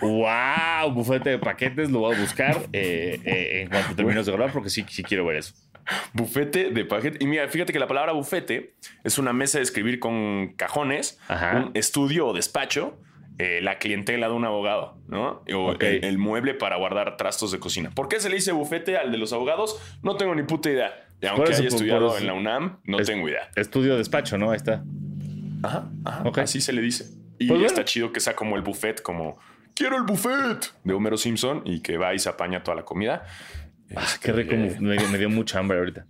Wow, bufete de paquetes, lo voy a buscar eh, eh, en cuanto termines de grabar porque sí, sí quiero ver eso. Bufete de paquete. Y mira, fíjate que la palabra bufete es una mesa de escribir con cajones, Ajá. un estudio o despacho, eh, la clientela de un abogado, ¿no? O el, el mueble para guardar trastos de cocina. ¿Por qué se le dice bufete al de los abogados? No tengo ni puta idea. Y aunque eso, haya estudiado en la UNAM, no Es- tengo idea. Estudio despacho, ¿no? Ahí está. Ajá, ajá. Así se le dice. Y Pues bueno. está chido que sea como el buffet, como quiero el buffet de Homero Simpson y que va y se apaña toda la comida. Ah, Este, qué rico. eh, Me, me dio mucha hambre ahorita.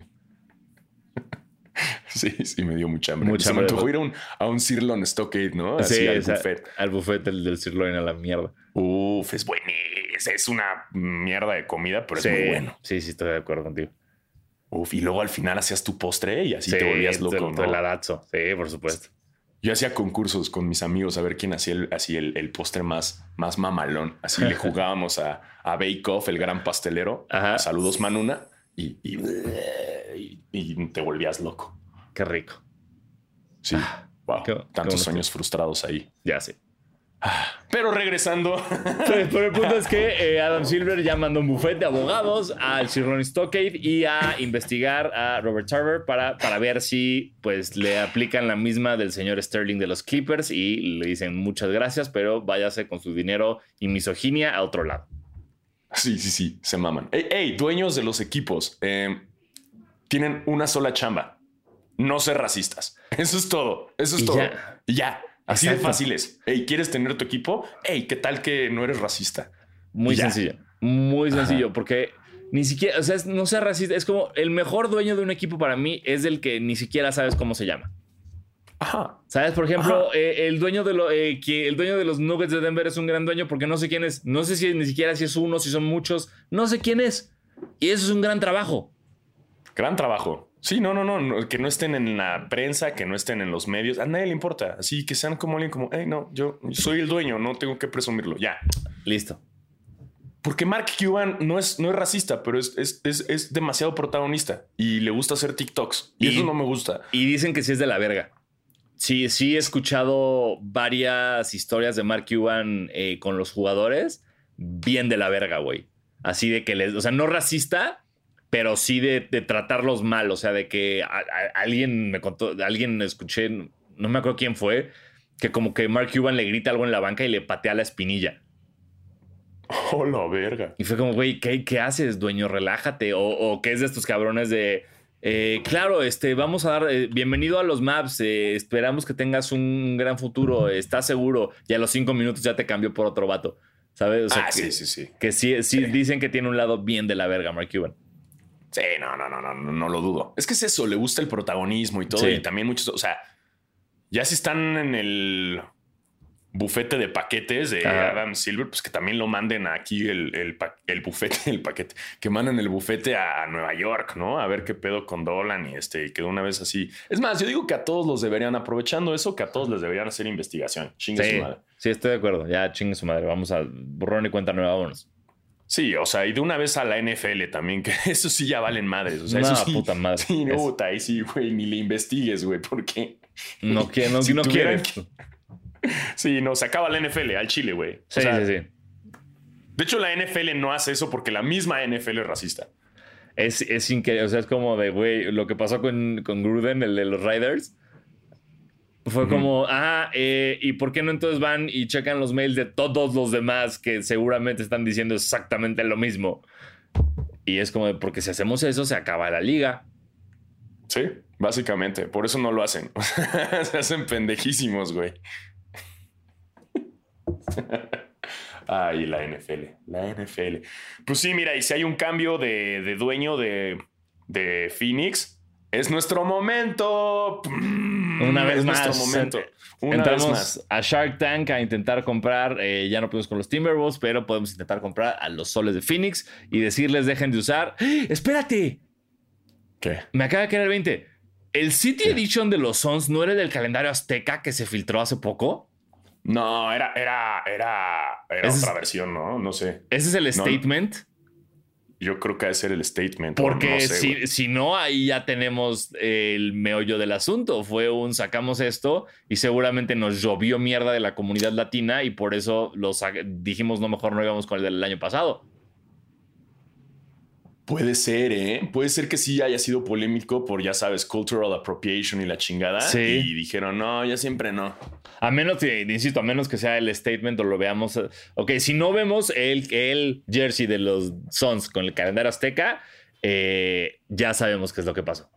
Sí, sí, me dio mucha hambre. Mucha Se me hambre. antojó ir a un, a un Sirloin Stockade, ¿no? Así al buffet. Al buffet del, del sirloin a la mierda. Uf, es bueno. Es, es una mierda de comida, pero sí, es muy bueno. sí, sí, estoy de acuerdo contigo. Uf, y luego al final hacías tu postre y así sí, te volvías loco, heladazo. Sí, por supuesto. Yo hacía concursos con mis amigos a ver quién hacía el, así el, el postre más, más mamalón. Así le jugábamos a, a Bake Off, el gran pastelero. Ajá. Saludos, Manuna. Y, y, y- y te volvías loco. Qué rico. Sí. Wow. qué- qué Tantos sueños frustrados ahí. Ya sé. Pero regresando. Pero el punto es que eh, Adam Silver ya mandó un buffet de abogados al Sir Stockade y a investigar a Robert Tarver para, para ver si pues le aplican la misma del señor Sterling de los Clippers y le dicen muchas gracias, pero váyase con su dinero y misoginia a otro lado. Sí, sí, sí, se maman. Ey, ey, dueños de los equipos, eh, tienen una sola chamba. No ser racistas. Eso es todo. Eso es Y todo. ya. Y ya. Así de Exacto. fácil es. Ey, ¿quieres tener tu equipo? Ey, ¿qué tal que no eres racista? Muy Ya. sencillo. Muy sencillo, porque ni siquiera, o sea, no sea racista. Es como el mejor dueño de un equipo para mí es el que ni siquiera sabes cómo se llama. Ajá. ¿Sabes? Por ejemplo, eh, el, dueño de lo- eh, que el dueño de los Nuggets de Denver es un gran dueño porque no sé quién es. No sé si ni siquiera si es uno, si son muchos. No sé quién es. Y eso es un gran trabajo. Gran trabajo. Sí, no, no, no, no, que no estén en la prensa, que no estén en los medios. A nadie le importa. Así que sean como alguien como, hey, no, yo soy el dueño, no tengo que presumirlo. Ya. Listo. Porque Mark Cuban no es, no es racista, pero es, es, es, es demasiado protagonista y le gusta hacer TikToks. Y, Y- eso no me gusta. Y dicen que sí es de la verga. Sí, sí he escuchado varias historias de Mark Cuban eh, con los jugadores. Bien de la verga, güey. Así de que les. O sea, no racista, pero sí de, de tratarlos mal. O sea, de que a- a- alguien me contó, alguien escuché, no me acuerdo quién fue, que como que Mark Cuban le grita algo en la banca y le patea la espinilla. Oh, la verga. Y fue como, güey, ¿qué, qué haces, dueño? Relájate. O, o que es de estos cabrones de. Eh, claro, este, vamos a dar. eh, bienvenido a los maps. eh, esperamos que tengas un gran futuro. ¿Estás seguro? Y a los cinco minutos ya te cambió por otro vato. ¿Sabes? O sea, ah, que, sí, sí, sí. que sí, sí, dicen que tiene un lado bien de la verga, Mark Cuban. Sí, no, no, no, no, no, no lo dudo. Es que es eso, le gusta el protagonismo y todo. Sí. Y también muchos, o sea, ya si están en el bufete de paquetes de. Adam Silver, pues que también lo manden aquí el, el, el bufete, el paquete, que manden el bufete a Nueva York, ¿no? A ver qué pedo con Dolan y este, y que de una vez así. Es más, yo digo que a todos los deberían, aprovechando eso, que a todos les deberían hacer investigación. Chingue Sí, su madre. sí, estoy de acuerdo. Ya chingue su madre. Vamos a borrón y cuenta nueva. Vámonos. Sí, o sea, y de una vez a la NFL también, que eso sí ya valen madres. O sea, No, eso sí. puta madre. Sí, no, puta, ahí sí, güey, ni le investigues, güey, porque. No, quiere, no, Si no tuvieran quiere. Sí, no, se acaba la NFL al Chile, güey. O Sí, sea, sí, sí. De hecho, la NFL no hace eso porque la misma NFL es racista. Es, es increíble. O sea, es como de, güey, lo que pasó con, con Gruden, el de los Riders. Fue como, ah, eh, ¿y por qué no entonces van y checan los mails de todos los demás que seguramente están diciendo exactamente lo mismo? Y es como, de, porque si hacemos eso, se acaba la liga. Sí, básicamente. Por eso no lo hacen. se hacen pendejísimos, güey. Ay, la NFL. La NFL. Pues sí, mira, y si hay un cambio de, de dueño de, de Phoenix, es nuestro momento. Una vez es más. nuestro momento. Una Entramos vez más. a Shark Tank a intentar comprar, eh, ya no podemos con los Timberwolves, pero podemos intentar comprar a los soles de Phoenix y decirles dejen de usar. ¡Ah! ¡Espérate! ¿Qué? Me acaba de caer el 20. ¿El City Edition de los Suns no era el del calendario azteca que se filtró hace poco? No, era, era, era, era es- otra versión, ¿no? No sé. Ese es el statement. Yo creo que ha de ser el statement. Porque no sé, si, si no, ahí ya tenemos el meollo del asunto. Fue un sacamos esto y seguramente nos llovió mierda de la comunidad latina y por eso los dijimos no, mejor no íbamos con el del año pasado. Puede ser, ¿eh? Puede ser que sí haya sido polémico por, ya sabes, cultural appropriation y la chingada. Sí. Y dijeron, no, ya siempre no. A menos, que, insisto, a menos que sea el statement o lo veamos. eh, Ok, si no vemos el, el jersey de los Suns con el calendario azteca, eh, ya sabemos qué es lo que pasó.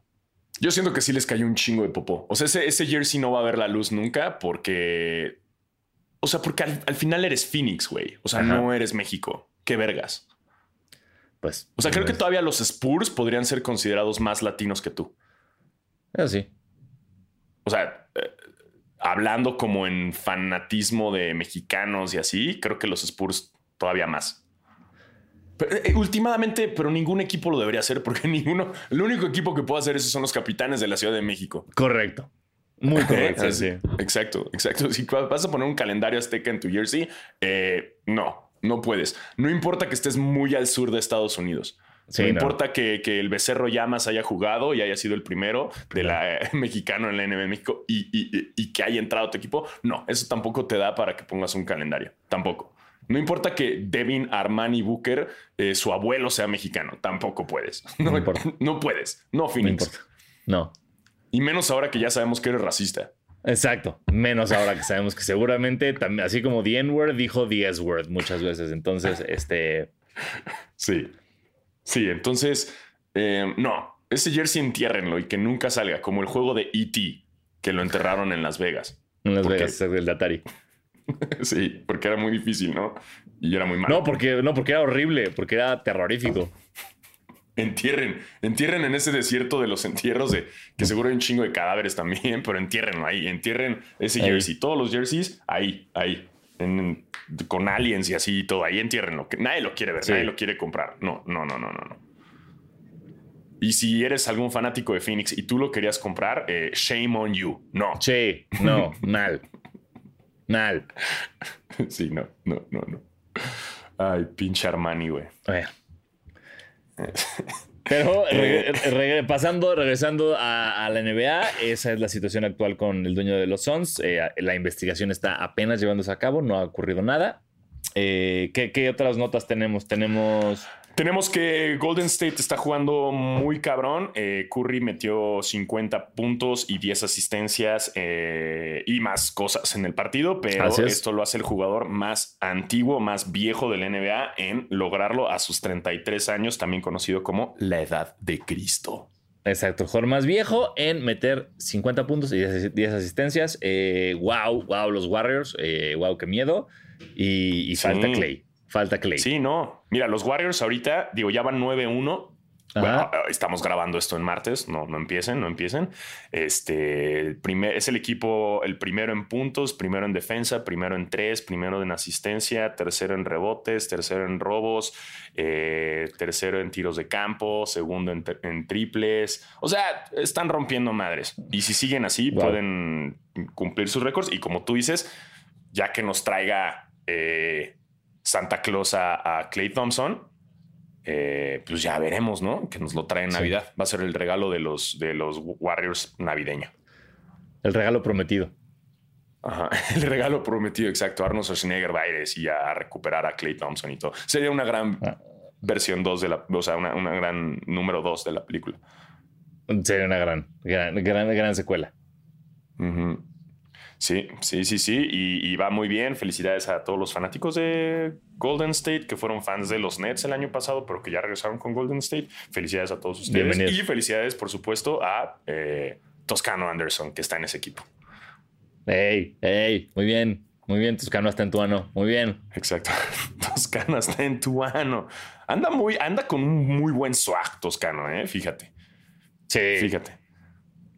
Yo siento que sí les cayó un chingo de popó. O sea, ese, ese jersey no va a ver la luz nunca porque. O sea, porque al, al final eres Phoenix, güey. O sea, Ajá. no eres México. Qué vergas. Pues. O sea, creo que pues, todavía los Spurs podrían ser considerados más latinos que tú. Eso sí. O sea, eh, hablando como en fanatismo de mexicanos y así, creo que los Spurs todavía más. Pero, eh, últimamente, pero ningún equipo lo debería hacer porque ninguno, el único equipo que puede hacer eso son los capitanes de la Ciudad de México. Correcto. Muy correcto. Eh, sí. Exacto, exacto. Si vas a poner un calendario azteca en tu jersey, eh, no, no puedes. No importa que estés muy al sur de Estados Unidos. Sí, no, no. importa que, que el Becerro Llamas haya jugado y haya sido el primero de la eh, mexicano en la NBA de México y, y- y que haya entrado a tu equipo. No, eso tampoco te da para que pongas un calendario. Tampoco. No importa que Devin Armani Booker, eh, su abuelo sea mexicano. Tampoco puedes. No, No importa. No puedes. No, No Phoenix. importa. No. y menos ahora que ya sabemos que eres racista. Exacto. Menos ahora que sabemos que seguramente, también, así como The N-word, dijo The S-word muchas veces. Entonces, este. Sí. Sí, entonces, eh, no, ese jersey entiérrenlo y que nunca salga, como el juego de E.T., que lo enterraron en Las Vegas. En Las. Vegas, el de Atari. sí, porque era muy difícil, ¿no? Y era muy malo. No porque, no, porque era horrible, porque era terrorífico. Entierren, entierren en ese desierto de los entierros de que seguro hay un chingo de cadáveres también, pero entiérrenlo ahí, entierren ese Ahí. jersey, todos los jerseys ahí, ahí, en- con aliens y así y todo, ahí entiérrenlo, que nadie lo quiere ver, Sí. nadie lo quiere comprar. No, no, no, no, no, no. Y si eres algún fanático de Phoenix y tú lo querías comprar, eh, shame on you. No. Sí, no, mal. Mal. Sí, no, no, no, no. Ay, pinche Armani, güey. Pero Eh. regre- regre- pasando, regresando a, a la NBA, esa es la situación actual con el dueño de los Suns. Eh, la investigación está apenas llevándose a cabo, no ha ocurrido nada. Eh, ¿qué, qué otras notas tenemos? Tenemos. Tenemos que Golden State está jugando muy cabrón. Eh, Curry metió 50 puntos y 10 asistencias eh, y más cosas en el partido, pero es. esto lo hace el jugador más antiguo, más viejo del NBA en lograrlo a sus 33 años, también conocido como la edad de Cristo. Exacto, el jugador más viejo en meter 50 puntos y 10, 10 asistencias. Eh, wow, wow, los Warriors. Eh, wow, qué miedo. Y, y Sí. falta Clay. Falta Clay. Sí, no. Mira, los Warriors ahorita, digo, ya van 9-1. Bueno, Ajá. estamos grabando esto en martes, no, no empiecen, no empiecen. Este el primer, es el equipo, el primero en puntos, primero en defensa, primero en tres, primero en asistencia, tercero en rebotes, tercero en robos, eh, tercero en tiros de campo, segundo en, en triples. O sea, están rompiendo madres. Y si siguen así, Wow. pueden cumplir sus récords. Y como tú dices, ya que nos traiga eh, Santa Claus a, a Clay Thompson, eh, pues ya veremos, ¿no? Que nos lo trae en Sí. Navidad. Va a ser el regalo de los, de los Warriors navideño. El regalo prometido. Ajá. El regalo prometido, exacto. Arnold Schwarzenegger va a ir así a recuperar a Clay Thompson y todo. Sería una gran Ah. versión 2 de la, o sea, una, una gran número 2 de la película. Sería una gran, gran, gran, gran secuela. Ujú. Sí, sí, sí, sí. Y, y va muy bien. Felicidades a todos los fanáticos de Golden State que fueron fans de los Nets el año pasado, pero que ya regresaron con Golden State. Felicidades a todos ustedes. Y felicidades, por supuesto, a eh, Toscano Anderson, que está en ese equipo. Ey, ey, muy bien. Muy bien, Toscano está en tu ano. Muy bien. Exacto. Toscano está en tu ano. Anda muy, anda con un muy buen swag, Toscano, ¿eh? Fíjate. Sí. Fíjate.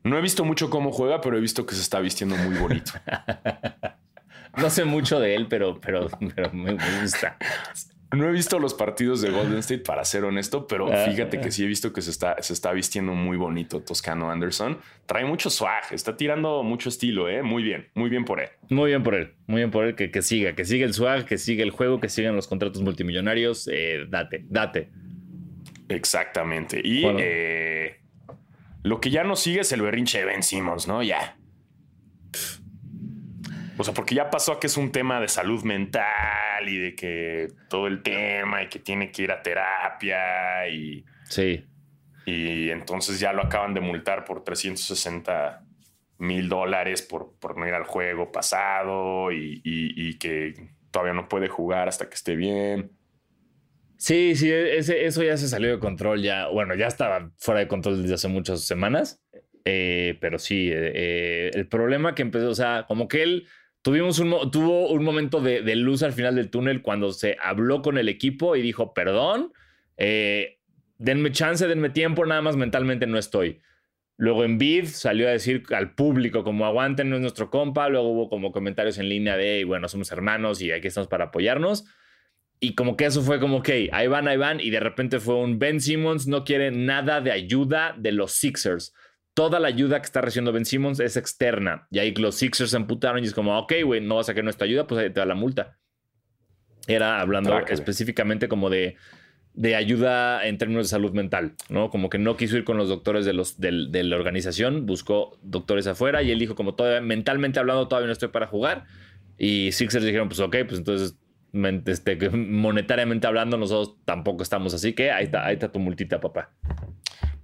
No he visto mucho cómo juega, pero he visto que se está vistiendo muy bonito. no sé mucho de él, pero, pero, pero me gusta. No he visto los partidos de Golden State, para ser honesto, pero ah. fíjate que sí he visto que se está, se está vistiendo muy bonito Toscano Anderson. Trae mucho swag, está tirando mucho estilo, ¿eh? Muy bien, muy bien por él. Muy bien por él, muy bien por él, que, que siga, que siga el swag, que siga el juego, que sigan los contratos multimillonarios. Eh, date, date. Exactamente. Y eh, lo que ya no sigue es el berrinche de Ben Simmons, ¿no? Ya. O sea, porque ya pasó a que es un tema de salud mental y de que todo el tema y que tiene que ir a terapia y. Sí. Y entonces ya lo acaban de multar por 360 mil dólares por, por no ir al juego pasado y, que todavía no puede jugar hasta que esté bien. Sí, sí, eso ya se salió de control. Ya, bueno, ya estaba fuera de control desde hace muchas semanas. Eh, pero sí, eh, el problema que empezó, o sea, como que él Tuvimos un, tuvo un momento de, luz al final del túnel cuando se habló con el equipo y dijo, perdón, eh, denme chance, denme tiempo, nada más mentalmente no estoy. Luego en Bid salió a decir al público como aguanten, no es nuestro compa. Luego hubo como comentarios en línea de, bueno, somos hermanos y aquí estamos para apoyarnos. Y como que eso fue como, ok, ahí van, ahí van. Y de repente fue un Ben Simmons no quiere nada de ayuda de los Sixers toda la ayuda que está recibiendo Ben Simmons es externa. Y ahí los Sixers se amputaron y es como, ok, güey, no vas a querer nuestra ayuda, pues ahí te da la multa. Era hablando específicamente como de, de ayuda en términos de salud mental, ¿no? Como que no quiso ir con los doctores de, los, de, la organización, buscó doctores afuera y él dijo como todavía, mentalmente hablando todavía no estoy para jugar. Y Sixers dijeron, pues ok, pues entonces este, monetariamente hablando nosotros tampoco estamos así que ahí está, ahí está tu multita, papá.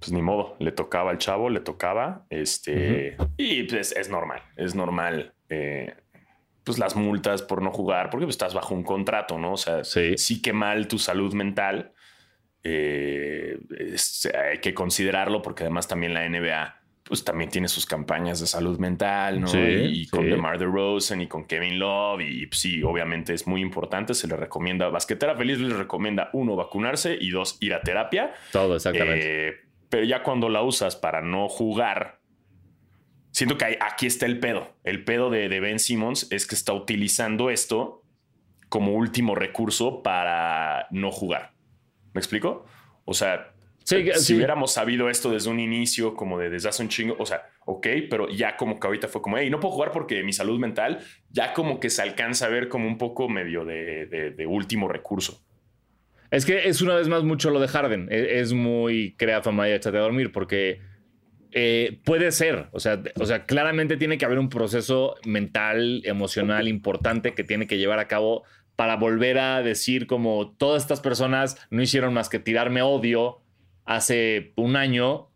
Pues ni modo, le tocaba al chavo, le tocaba, este, y pues es normal, es normal, eh, pues las multas por no jugar, porque pues, estás bajo un contrato, ¿no? O sea, sí, que mal tu salud mental, eh, hay que considerarlo porque además también la NBA pues también tiene sus campañas de salud mental, ¿no? y, con DeMar DeRozan y con Kevin Love y pues, sí, obviamente es muy importante, se le recomienda, Basquetera Feliz les recomienda uno, vacunarse y dos, ir a terapia. Todo, exactamente. Eh, pero ya cuando la usas para no jugar, siento que aquí está el pedo. El pedo de, Ben Simmons es que está utilizando esto como último recurso para no jugar. ¿Me explico? O sea, si hubiéramos sabido esto desde un inicio, como de desde hace un chingo, o sea, ok, pero ya como que ahorita fue como, hey, no puedo jugar porque mi salud mental ya como que se alcanza a ver como un poco medio de último recurso. Es que es una vez más mucho lo de Harden. E, es, muy crea fama y échate a dormir porque eh, puede ser. O sea, o sea, claramente tiene que haber un proceso mental, emocional importante que tiene que llevar a cabo para volver a decir como todas estas personas no hicieron más que tirarme odio hace un año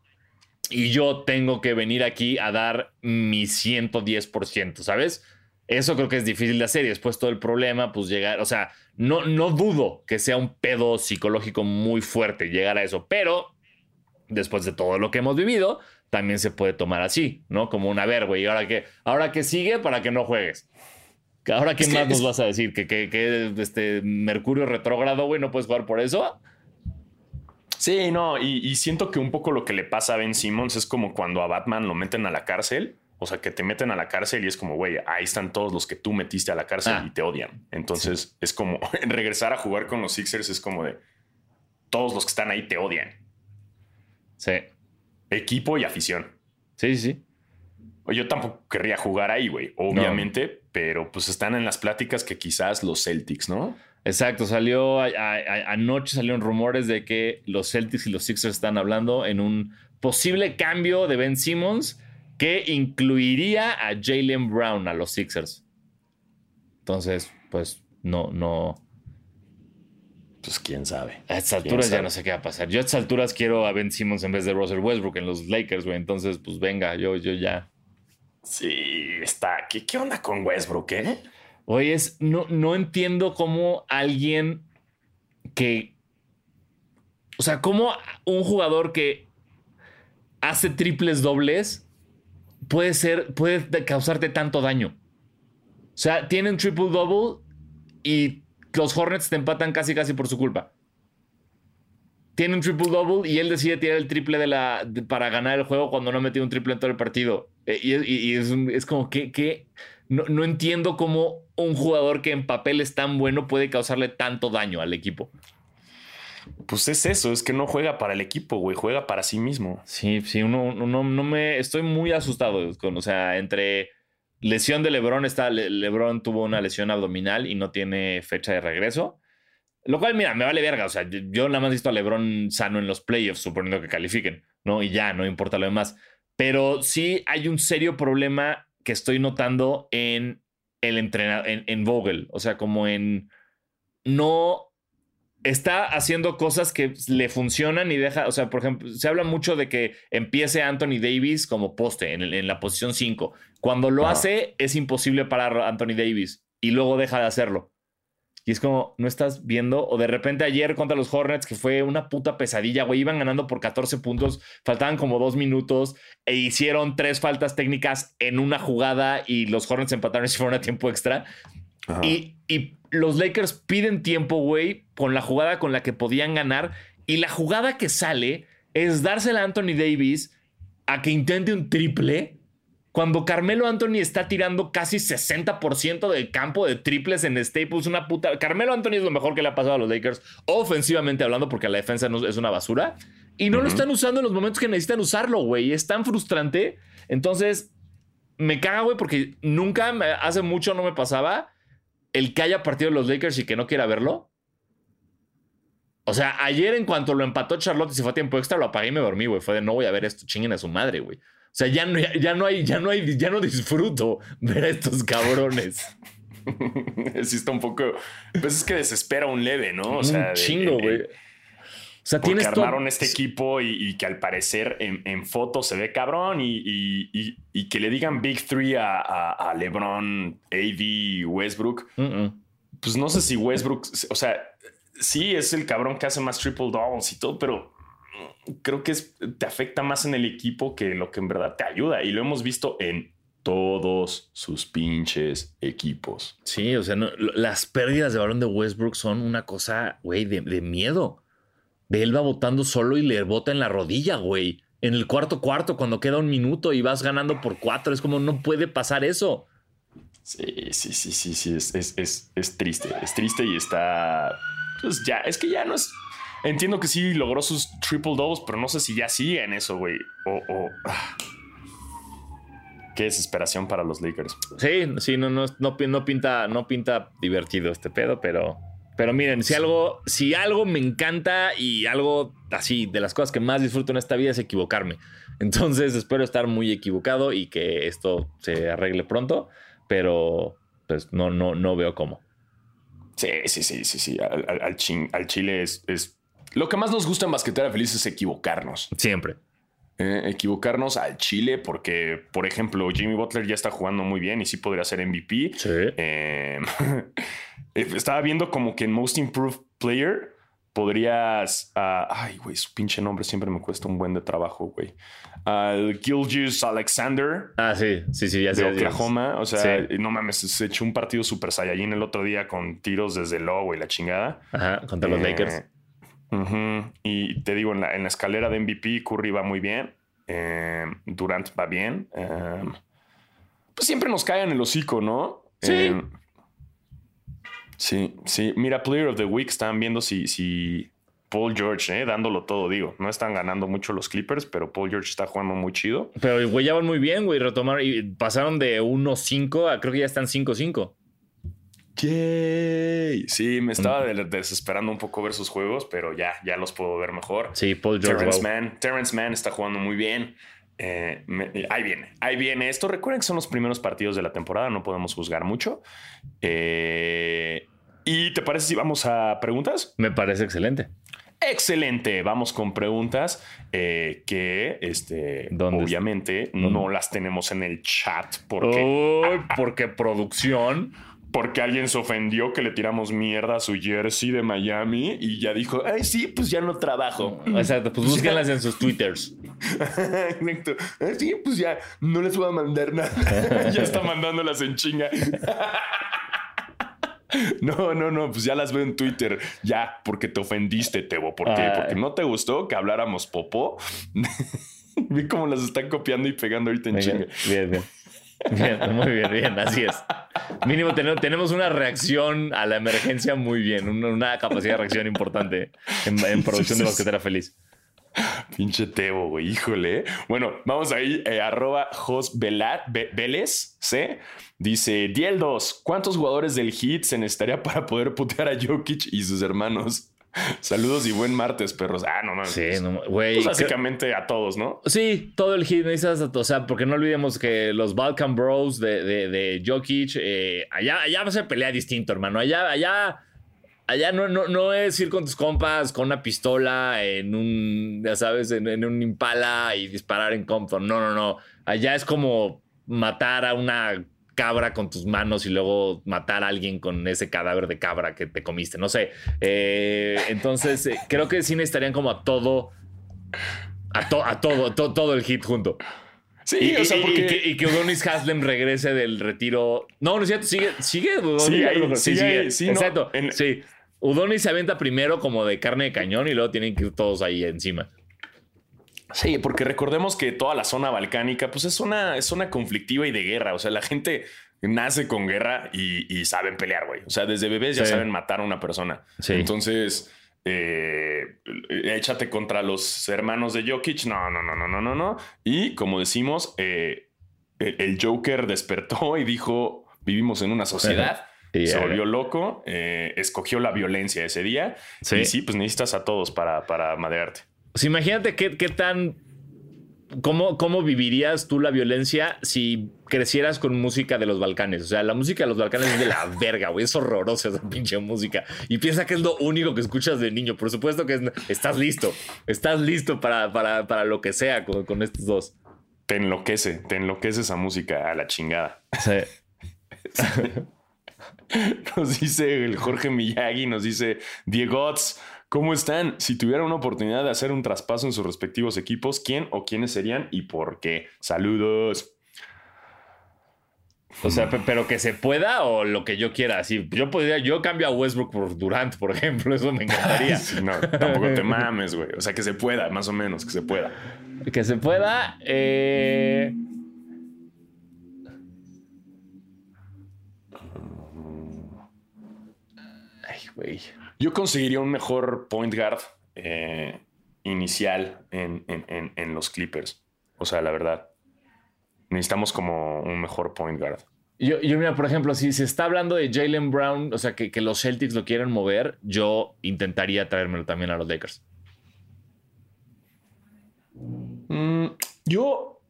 y yo tengo que venir aquí a dar mi 110%, ¿sabes? Eso creo que es difícil de hacer y después todo el problema, pues llegar, o sea, no, no dudo que sea un pedo psicológico muy fuerte llegar a eso, pero después de todo lo que hemos vivido, también se puede tomar así, ¿no? Como una ver, güey, ¿y ahora qué? ¿Ahora sigue para que no juegues? ¿Ahora qué más nos vas a decir? ¿Que, que, este Mercurio retrógrado, güey, no puedes jugar por eso? Sí, no, y, y, siento que un poco lo que le pasa a Ben Simmons es como cuando a Batman lo meten a la cárcel o sea, que te meten a la cárcel y es como, güey, ahí están todos los que tú metiste a la cárcel ah. y te odian. Entonces es como regresar a jugar con los Sixers es como de todos los que están ahí te odian. Sí. Equipo y afición. Sí, sí. Yo tampoco querría jugar ahí, güey, obviamente, pero pues están en las pláticas que quizás los Celtics, ¿no? Exacto, salió anoche salieron rumores de que los Celtics y los Sixers están hablando en un posible cambio de Ben Simmons que incluiría a Jalen Brown a los Sixers. Entonces, pues no, no. Pues quién sabe. A estas alturas ya no sé qué va a pasar. Yo a estas alturas quiero a Ben Simmons en vez de Russell Westbrook en los Lakers, güey. Entonces, pues venga, yo, yo ya. Sí, está. ¿Qué, qué onda con Westbrook, eh? Oye, es, no, no entiendo cómo alguien que. O sea, cómo un jugador que hace triples dobles puede ser, puede causarte tanto daño. O sea, tienen triple double y los Hornets te empatan casi casi por su culpa. tiene un triple double y él decide tirar el triple de la, para ganar el juego cuando no ha metido un triple en todo el partido. Eh, y, es, como que, que no, no, entiendo cómo un jugador que en papel es tan bueno puede causarle tanto daño al equipo. Pues es eso, es que no juega para el equipo, güey, juega para sí mismo. Sí, sí, uno, no me. Estoy muy asustado con, o sea, entre lesión de LeBron, está, LeBron tuvo una lesión abdominal y no tiene fecha de regreso. Lo cual, mira, me vale verga. O sea, yo nada más he visto a LeBron sano en los playoffs, suponiendo que califiquen, ¿no? Y ya, no importa lo demás. Pero sí hay un serio problema que estoy notando en el entrenador, en, en Vogel. O sea, como en. No está haciendo cosas que le funcionan y deja, o sea, por ejemplo, se habla mucho de que empiece Anthony Davis como poste en, la posición 5. Cuando lo hace, es imposible parar a Anthony Davis y luego deja de hacerlo. Y es como, no estás viendo, o de repente ayer contra los Hornets, que fue una puta pesadilla, güey, iban ganando por 14 puntos, faltaban como dos minutos e hicieron tres faltas técnicas en una jugada y los Hornets empataron y se fueron a tiempo extra. Y, y los Lakers piden tiempo, güey, con la jugada con la que podían ganar. Y la jugada que sale es dársela a Anthony Davis a que intente un triple. Cuando Carmelo Anthony está tirando casi 60% del campo de triples en Staples, una puta. Carmelo Anthony es lo mejor que le ha pasado a los Lakers, ofensivamente hablando, porque la defensa no, es una basura. Y no lo están usando en los momentos que necesitan usarlo, güey. Es tan frustrante. Entonces, me caga, güey, porque nunca, hace mucho no me pasaba el que haya partido los Lakers y que no quiera verlo. O sea, ayer en cuanto lo empató Charlotte y se fue a tiempo extra, lo apagué y me dormí, güey. Fue de no voy a ver esto, chinguen a su madre, güey. O sea, ya no, ya no hay, ya no hay, ya no disfruto ver a estos cabrones. sí está un poco. Pues es que desespera un leve, ¿no? O sea, un chingo, güey. O sea, tienes armaron este equipo y, que al parecer en, fotos se ve cabrón y, que le digan Big Three a, LeBron, AD, Westbrook. Pues no sé si Westbrook, o sea, sí es el cabrón que hace más triple doubles y todo, pero creo que te afecta más en el equipo que lo que en verdad te ayuda. Y lo hemos visto en todos sus pinches equipos. Sí, o sea, las pérdidas de balón de Westbrook son una cosa, güey, de, de miedo. Él va votando solo y le bota en la rodilla, güey. En el cuarto cuarto, cuando queda un minuto y vas ganando por cuatro, es como no puede pasar eso. Sí, sí, sí, sí, sí, es, es, es, triste, es triste y está... Pues ya, es que ya no es... Entiendo que sí logró sus triple doubles, pero no sé si ya sigue en eso, güey. O... Ah. Qué desesperación para los Lakers. Sí, sí, no, no, no, no, pinta, no pinta divertido este pedo, pero pero miren, si algo, si algo me encanta y algo así de las cosas que más disfruto en esta vida es equivocarme. Entonces espero estar muy equivocado y que esto se arregle pronto, pero pues no, no, no veo cómo. Sí, sí, sí, sí, sí. Al, Chile es, es, Lo que más nos gusta en Basquetera Feliz es equivocarnos. Siempre. Eh, equivocarnos al Chile, porque, por ejemplo, Jimmy Butler ya está jugando muy bien y sí podría ser MVP. Sí. Eh, estaba viendo como que en Most Improved Player podrías. Ah, ay, güey, su pinche nombre siempre me cuesta un buen de trabajo, güey. Al Gilgis Alexander. Ah, sí, sí, sí, ya De Oklahoma. O sea, no mames, se echó un partido Super Saiyajin el otro día con tiros desde el logo y la chingada. Ajá, contra los eh, Lakers. Y te digo, en la, en la, escalera de MVP, Curry va muy bien. Eh, Durant va bien. Eh, pues siempre nos caen en el hocico, ¿no? Sí. Eh, sí, sí. Mira, Player of the Week están viendo si, si Paul George, dándolo todo, digo. No están ganando mucho los Clippers, pero Paul George está jugando muy chido. Pero güey, ya van muy bien, güey. Retomaron y pasaron de 1-5 a creo que ya están 5-5. Yay. Sí, me estaba desesperando un poco ver sus juegos, pero ya, ya los puedo ver mejor. Sí, Paul George. Terrence Mann, Terrence Mann está jugando muy bien. Eh, ahí viene, ahí viene esto. Recuerden que son los primeros partidos de la temporada, no podemos juzgar mucho. Eh, ¿Y te parece si vamos a preguntas? Me parece excelente. Excelente, vamos con preguntas eh, que este, obviamente no las tenemos en el chat porque, porque producción porque alguien se ofendió que le tiramos mierda a su jersey de Miami y ya dijo, ay, sí, pues ya no trabajo. Exacto, pues búsquenlas en sus twitters. Exacto. Sí, pues ya no les voy a mandar nada. ya está mandándolas en chinga. No, no, no, pues ya las veo en Twitter. Ya, porque te ofendiste, Tebo. ¿Por qué? Ay. Porque no te gustó que habláramos popó. Vi cómo las están copiando y pegando ahorita en chinga. Bien, bien. Bien, muy bien, bien, así es. Mínimo ten- tenemos una reacción a la emergencia muy bien, una, capacidad de reacción importante en, producción de Basquetera Feliz. Pinche Tebo, güey, híjole. Bueno, vamos ahí, eh, arroba Jos Vélez, C. Dice, Dieldos, ¿cuántos jugadores del Heat se necesitaría para poder putear a Jokic y sus hermanos? Saludos y buen martes, perros. Ah, no mames. Sí, no, güey. Pues básicamente a todos, ¿no? Sí, todo el hit o sea, porque no olvidemos que los Balkan Bros de, de, de Jokic, eh, allá, allá se pelea distinto, hermano. Allá, allá, allá no, no, no es ir con tus compas con una pistola en un, ya sabes, en, en un impala y disparar en Compton. No, no, no. Allá es como matar a una cabra con tus manos y luego matar a alguien con ese cadáver de cabra que te comiste. No sé. Eh, entonces, eh, creo que sí necesitarían como a todo. A, to- a todo, to- todo el hit junto. Sí, Y, o sea, y- y porque... que, y que Udonis Haslem regrese del retiro. No, no es cierto. Sigue, sigue Udonis. Sigue ahí, que sigue ahí, sí, no, Exacto. en- Sí. Udonis se avienta primero como de carne de cañón y luego tienen que ir todos ahí encima. Sí, porque recordemos que toda la zona balcánica, pues es una, es una conflictiva y de guerra. O sea, la gente nace con guerra y, y saben pelear, güey. O sea, desde bebés ya saben matar a una persona. Sí. Entonces, eh, échate contra los hermanos de Jokic. No, no, no, no, no, no, no. Y como decimos, eh, el, el Joker despertó y dijo: Vivimos en una sociedad. Se volvió loco, eh, escogió la violencia ese día. Sí. Y sí, pues necesitas a todos para, para madrearte. Pues imagínate qué, qué tan. Cómo, ¿Cómo vivirías tú la violencia si crecieras con música de los Balcanes? O sea, la música de los Balcanes es de la verga, güey. Es horrorosa esa pinche música. Y piensa que es lo único que escuchas de niño. Por supuesto que es- estás listo. Estás listo para, para, para lo que sea con, con estos dos. Te enloquece, te enloquece esa música a la chingada. Nos dice el Jorge Miyagi, nos dice Diegots, ¿cómo están? Si tuvieran una oportunidad de hacer un traspaso en sus respectivos equipos, ¿quién o quiénes serían y por qué? Saludos. O sea, pe- pero que se pueda o lo que yo quiera. Así, yo podría, yo cambio a Westbrook por Durant, por ejemplo. Eso me encantaría. No, tampoco te mames, güey. O sea, que se pueda, más o menos, que se pueda. Que se pueda. eh, Ay, güey. Yo conseguiría un mejor point guard eh, inicial en, en- en- en los Clippers. O sea, la verdad. Necesitamos como un mejor point guard. Yo, yo, mira, por ejemplo, si se está hablando de Jalen Brown, o sea, que, que los Celtics lo quieren mover, yo intentaría traérmelo también a los Lakers. Mm, yo,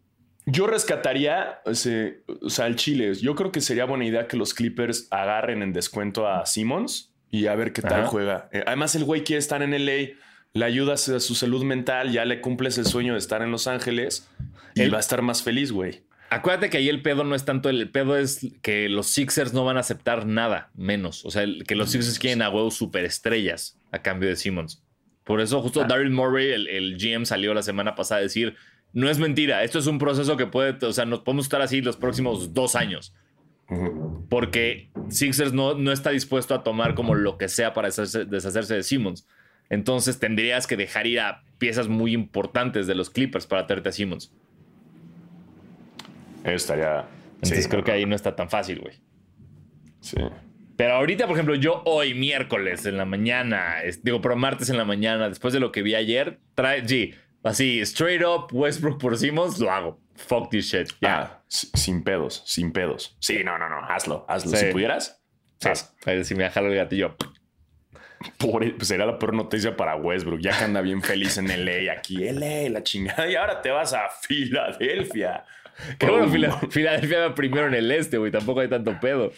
yo rescataría ese- o sea, el Chile. Yo creo que sería buena idea que los Clippers agarren en descuento a Simmons y a ver qué tal Ajá. juega. Eh, además, el güey quiere estar en LA, le ayudas a su salud mental, ya le cumples el sueño de estar en Los Ángeles y Él- va a estar más feliz, güey. Acuérdate que ahí el pedo no es tanto el, el pedo es que los Sixers no van a aceptar nada menos. O sea, el- que los Sixers quieren a huevos superestrellas a cambio de Simmons. Por eso justo Ah. Daryl Morey, el, el GM, salió la semana pasada a decir, no es mentira, esto es un proceso que puede, o sea, nos podemos estar así los próximos dos años. Porque Sixers no, no está dispuesto a tomar como lo que sea para deshacerse, deshacerse de Simmons. Entonces tendrías que dejar ir a piezas muy importantes de los Clippers para traerte a Simmons. Eso estaría. Entonces sí, creo que ahí no está tan fácil, güey. Sí. Pero ahorita, por ejemplo, yo hoy, miércoles en la mañana, es- digo, pero martes en la mañana, después de lo que vi ayer, trae, G, así, straight up, Westbrook por Simmons, lo hago. Fuck this shit. Ya. Ah, si- sin pedos, sin pedos. Sí, no, no, no, hazlo, hazlo. Sí. Si pudieras, Sí. sí me jalo el gatillo. Pobre, pues sería la peor noticia para Westbrook, ya que anda bien feliz en LA, aquí LA, la chingada, y ahora te vas a Filadelfia. Que bueno. Fila- Filadelfia va primero en el este, güey. Tampoco hay tanto pedo.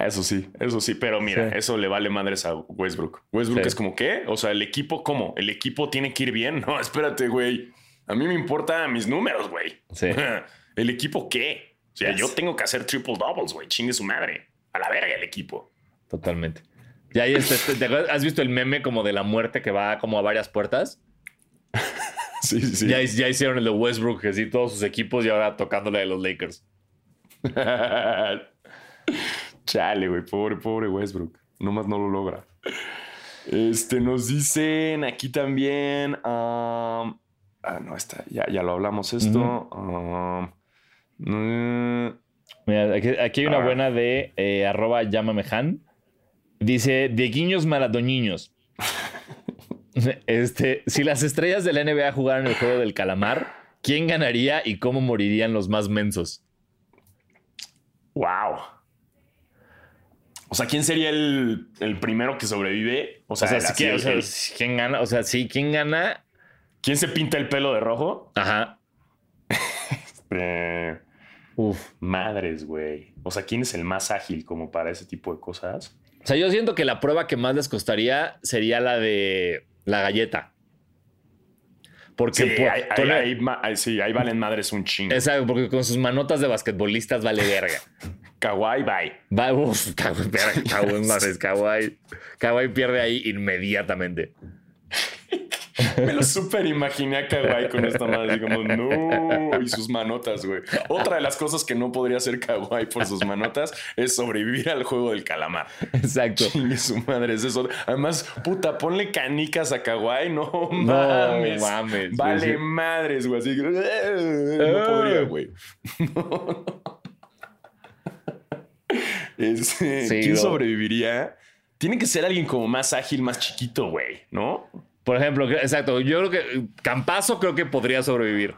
Eso sí, eso sí, pero mira, Sí. eso le vale madres a Westbrook. Westbrook Sí. es como, ¿qué? O sea, el equipo, ¿cómo? ¿El equipo tiene que ir bien? No, espérate, güey. A mí me importan mis números, güey. Sí. ¿El equipo qué? O sea, Yes. yo tengo que hacer triple doubles, güey. Chingue su madre. A la verga el equipo. Totalmente. Ya ahí está, este- ¿te acuerdas? ¿Has visto el meme como de la muerte que va como a varias puertas? Sí, sí, sí. Ya, ya hicieron el de Westbrook, que sí, todos sus equipos y ahora tocándole a los Lakers. Chale, güey. Pobre, pobre Westbrook. nomás no lo logra. Este, nos dicen aquí también. um, ah, no, está, ya, ya lo hablamos esto. Um, mm, Mira, aquí, aquí hay una Ah. buena de eh, arroba. Dice, Dieguiños maradoñiños. Este, si las estrellas de la NBA jugaran el juego del calamar, ¿quién ganaría y cómo morirían los más mensos? wow. O sea, ¿quién sería el, el primero que sobrevive? O sea, O sea, el- si así, quién, o sea, el- ¿quién gana? O sea, sí, ¿quién gana? ¿Quién se pinta el pelo de rojo? Ajá. Eh, Uf. madres, güey. O sea, ¿quién es el más ágil como para ese tipo de cosas? O sea, yo siento que la prueba que más les costaría sería la de la galleta. Porque, Sí, por- ahí, sí, valen madres un chingo. Exacto, porque con sus manotas de basquetbolistas vale verga. Kawaii, bye. Va, uf, Kawhi, Kawhi, Kawhi. Kawhi pierde ahí inmediatamente. Me lo súper imaginé a Kawaii con esta madre, así como, no, y sus manotas, güey. Otra de las cosas que no podría hacer Kawaii por sus manotas es sobrevivir al juego del calamar. Exacto. Chingue su madre, es eso. Además, puta, ponle canicas a Kawaii, no No mames. mames, Vale sí. madres, güey. Así que, no podría, güey. Sí, ¿Quién no. sobreviviría? Tiene que ser alguien como más ágil, más chiquito, güey, ¿no? Por ejemplo, exacto. Yo creo que Campazo creo que podría sobrevivir.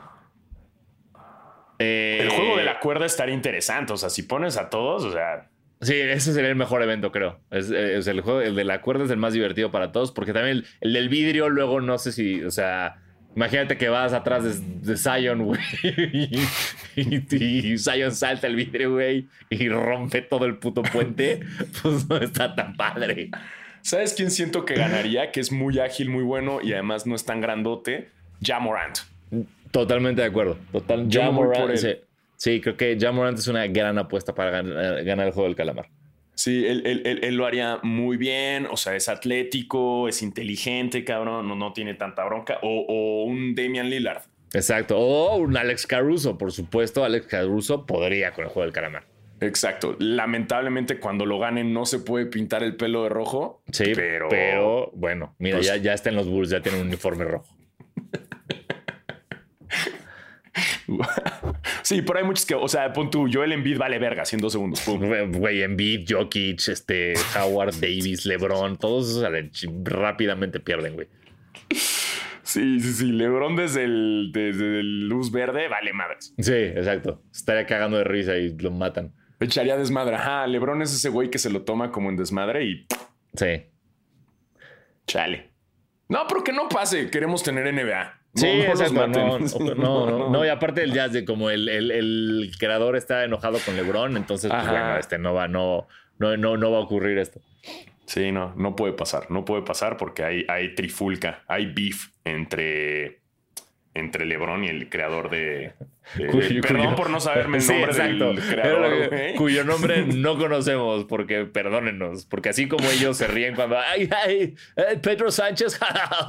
Eh, El juego de la cuerda estaría interesante. O sea, si pones a todos, o sea, Sí, ese sería el mejor evento, creo. Es, eh, es el juego, el de la cuerda es el más divertido para todos, porque también el, el del vidrio, luego no sé si, o sea, imagínate que vas atrás de, de Zion, güey, y, y- y Zion salta el vidrio, güey, y rompe todo el puto puente, pues no está tan padre. ¿Sabes quién siento que ganaría? Que es muy ágil, muy bueno y además no es tan grandote. Jamorant. Totalmente de acuerdo. Total, Yo Ja me voy por Morant, él. sí. Creo que Ja Morant es una gran apuesta para ganar, ganar el juego del calamar. Sí, él, él- él- él lo haría muy bien. O sea, es atlético, es inteligente, cabrón. No, no tiene tanta bronca. O, o un Damian Lillard. Exacto. O un Alex Caruso, por supuesto. Alex Caruso podría con el juego del calamar. Exacto. Lamentablemente, cuando lo ganen, no se puede pintar el pelo de rojo. Sí, pero. pero, bueno, mira, Pues- ya, ya está en los Bulls, ya tiene un uniforme rojo. sí, pero hay muchos que. O sea, pon tú, Joel Embiid vale verga, en dos segundos. Güey, Embiid, Jokic, este, Howard, Davis, LeBron, todos esos rápidamente pierden, güey. Sí, sí, sí. Lebron desde el, desde el luz verde vale madres. Sí, exacto. Estaría cagando de risa y lo matan. Echaría desmadre. Ajá, Lebron es ese güey que se lo toma como en desmadre y Sí. chale. No, pero que no pase. Queremos tener NBA. No, Sí, no los exacto. No, no, no, no, Y aparte el jazz de como el, el- el creador está enojado con LeBron, entonces, pues, bueno, este no va, no, no, no, no va a ocurrir esto. Sí, no, no puede pasar. No puede pasar porque hay, hay trifulca, hay beef entre, entre LeBron y el creador de. de- Cuyo- perdón cuyo- por no saberme el Sí, nombre exacto. del creador, que- cuyo nombre no conocemos, porque perdónenos, porque así como ellos se ríen cuando ay, ay, eh, Pedro Sánchez,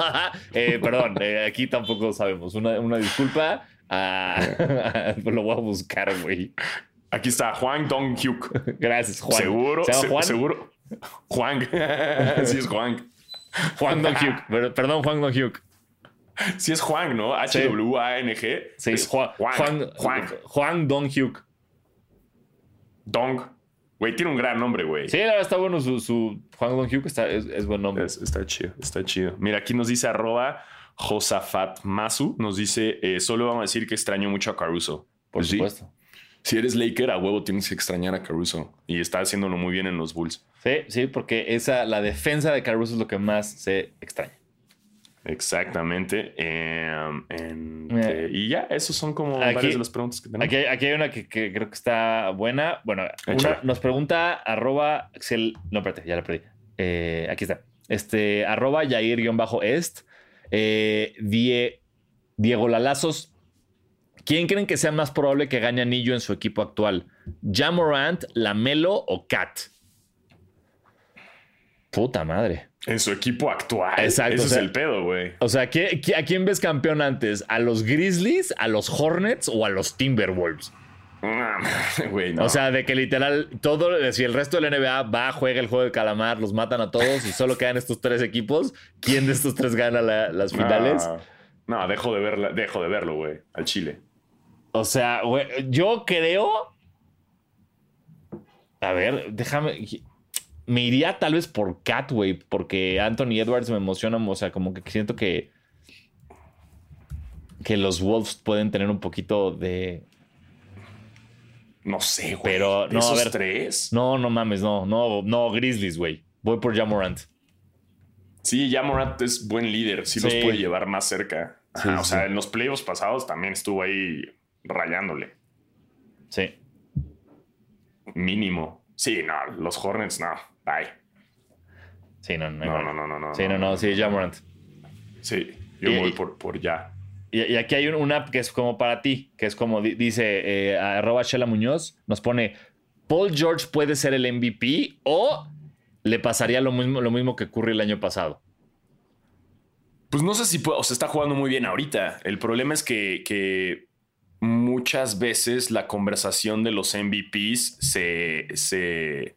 eh, perdón, eh, aquí tampoco sabemos. Una, una disculpa. ah, lo voy a buscar, güey. Aquí está Juan Dong Hyuk. Gracias, Juan. Seguro, ¿Se llama Juan? seguro. Juan. sí es Juan. Juan Dong-hyuk. Pero- Perdón, Juan Dong-hyuk. Sí es Juan, ¿no? H-W-A-N-G. Sí, es Juan, Juan, Juan. Juan Dong-hyuk. Dong. Güey, tiene un gran nombre, güey. Sí, la verdad está bueno su, su Juan Dong-hyuk, está, es, es buen nombre. Es- está chido, está chido. Mira, aquí nos dice arroba Josafat Masu. Nos dice, eh, solo vamos a decir que extraño mucho a Caruso. Por Pues sí, supuesto. Si eres Laker, a huevo tienes que extrañar a Caruso. Y está haciéndolo muy bien en los Bulls. Sí, sí, porque esa, la defensa de Caruso es lo que más se extraña. Exactamente. Em, en- eh, y ya, esos son como Aquí- varias de las preguntas que tenemos. Aquí, hay- aquí hay una que, que creo que está buena. Bueno, una- nos pregunta arroba Axel. No, espérate, ya la perdí. Eh, aquí está. Este, arroba Yair-est. Eh, Die- Diego Lalazos. ¿Quién creen que sea más probable que gane anillo en su equipo actual? ¿Jamorant, Lamelo o Cat? Puta madre. En su equipo actual. Exacto, Ese o sea- es el pedo, güey. O sea, ¿qué- qué- ¿a quién ves campeón antes? ¿A los Grizzlies, a los Hornets o a los Timberwolves? Güey, no. O sea, de que literal, todo, si el resto de la NBA va, juega el juego de calamar, los matan a todos y solo quedan estos tres equipos, ¿quién de estos tres gana la- las finales? No, no, dejo de verla, dejo de verlo, güey, al Chile. O sea, güey, yo creo. A ver, déjame. Me iría tal vez por Cat, güey, porque Anthony Edwards me emociona. O sea, como que siento que. Que los Wolves pueden tener un poquito de. No sé, güey. Pero, ¿De no, a esos ver. tres. No, no mames, no, no, no, Grizzlies, güey. Voy por Jamorant. Sí, ya Morant es buen líder, sí, los puede llevar más cerca. Sí, Ajá, o sí. sea, en los playoffs pasados también estuvo ahí rayándole. Sí. Mínimo. Sí, no, los Hornets no. Bye. Sí, no, no. No, no, no, no, no. Sí, no, no, sí, Jamorant. Sí, yo Y- voy por, por ya. Y, y aquí hay un- una app que es como para ti, que es como di- dice eh, arroba Shela Muñoz, nos pone Paul George puede ser el MVP o le pasaría lo mismo, lo mismo que Curry el año pasado. Pues no sé si puede, o sea, está jugando muy bien ahorita. El problema es que, que muchas veces la conversación de los MVPs se. se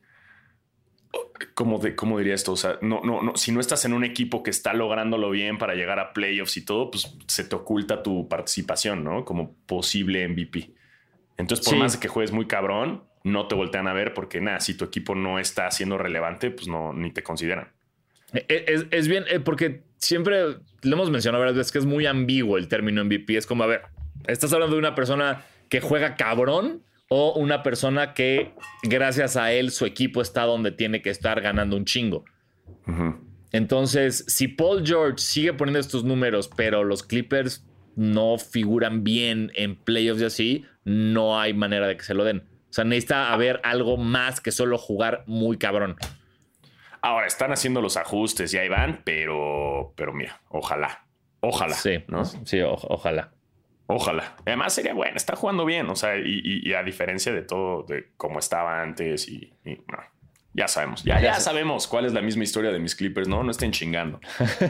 ¿Cómo, de, ¿Cómo diría esto? O sea, no, no, no. Si no estás en un equipo que está lográndolo bien para llegar a playoffs y todo, pues se te oculta tu participación, ¿no? Como posible MVP. Entonces, por Sí. más de que juegues muy cabrón, no te voltean a ver porque nada, si tu equipo no está siendo relevante, pues no, ni te consideran. Eh, Es, es bien, eh, porque siempre lo hemos mencionado varias veces que es muy ambiguo el término MVP. Es como, a ver, estás hablando de una persona que juega cabrón o una persona que gracias a él su equipo está donde tiene que estar ganando un chingo. Entonces, si Paul George sigue poniendo estos números, pero los Clippers no figuran bien en playoffs y así, no hay manera de que se lo den. O sea, necesita haber algo más que solo jugar muy cabrón. Ahora están haciendo los ajustes y ahí van, pero, pero mira, ojalá, ojalá, Sí, ¿no? sí, o- ojalá. Ojalá. Además sería bueno, está jugando bien, o sea, y, y- y a diferencia de todo, de cómo estaba antes y, y, no, ya sabemos, ya, Ya sabemos cuál es la misma historia de mis Clippers, no, no estén chingando,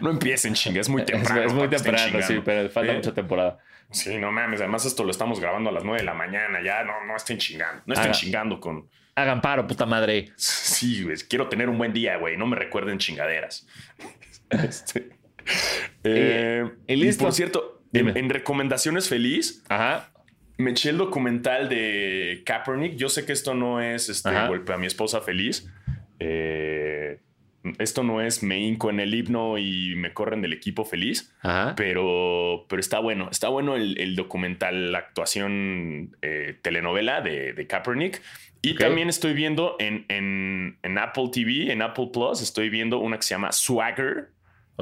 no empiecen chinga, es muy temprano. es muy temprano, sí, pero falta mucha temporada. Sí, no mames, además esto lo estamos grabando a las 9 de la mañana, ya no, no estén chingando, no estén Haga- chingando con... Hagan paro, puta madre. Sí, güey, quiero tener un buen día, güey. No me recuerden chingaderas. Este, eh, y listo. por cierto, en, en recomendaciones feliz, Ajá. me eché el documental de Kaepernick. Yo sé que esto no es este Ajá. golpe a mi esposa feliz. Eh, esto no es me hinco en el himno y me corren del equipo feliz. Ajá. Pero, pero está bueno, está bueno el, el documental, la actuación eh, telenovela de, de Kaepernick. Y también estoy viendo en, en- en Apple TV, en Apple Plus, estoy viendo una que se llama Swagger,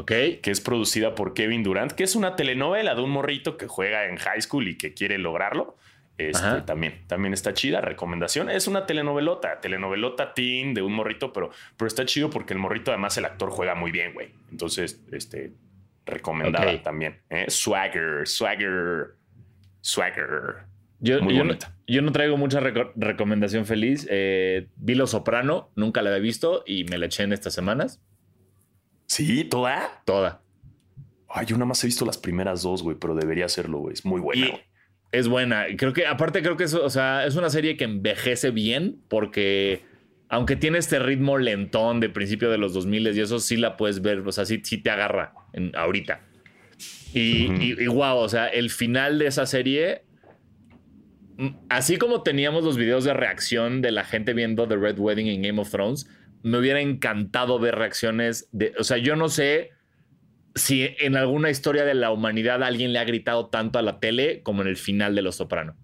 Ok. que es producida por Kevin Durant, que es una telenovela de un morrito que juega en high school y que quiere lograrlo. Este, también, también está chida, recomendación. Es una telenovelota, telenovelota teen de un morrito, pero, pero está chido porque el morrito además el actor juega muy bien, güey. Entonces, este, recomendada también. ¿eh? Swagger, swagger, swagger. Yo, Muy yo no, yo no traigo mucha reco- recomendación feliz. Eh, vi Lo Soprano, nunca la había visto y me la eché en estas semanas. Sí, toda. Toda. Ay, yo nada más he visto las primeras dos, güey, pero debería hacerlo, güey. Es muy buena, Y es buena. Creo que, aparte, creo que es, o sea, es una serie que envejece bien porque, aunque tiene este ritmo lentón de principio de los 2000 y eso sí la puedes ver, o sea, sí, sí te agarra en- ahorita. Y, y wow, o sea, el final de esa serie, mm, así como teníamos los videos de reacción de la gente viendo The Red Wedding en Game of Thrones, me hubiera encantado ver reacciones de, o sea, yo no sé si en alguna historia de la humanidad alguien le ha gritado tanto a la tele como en el final de Los Soprano.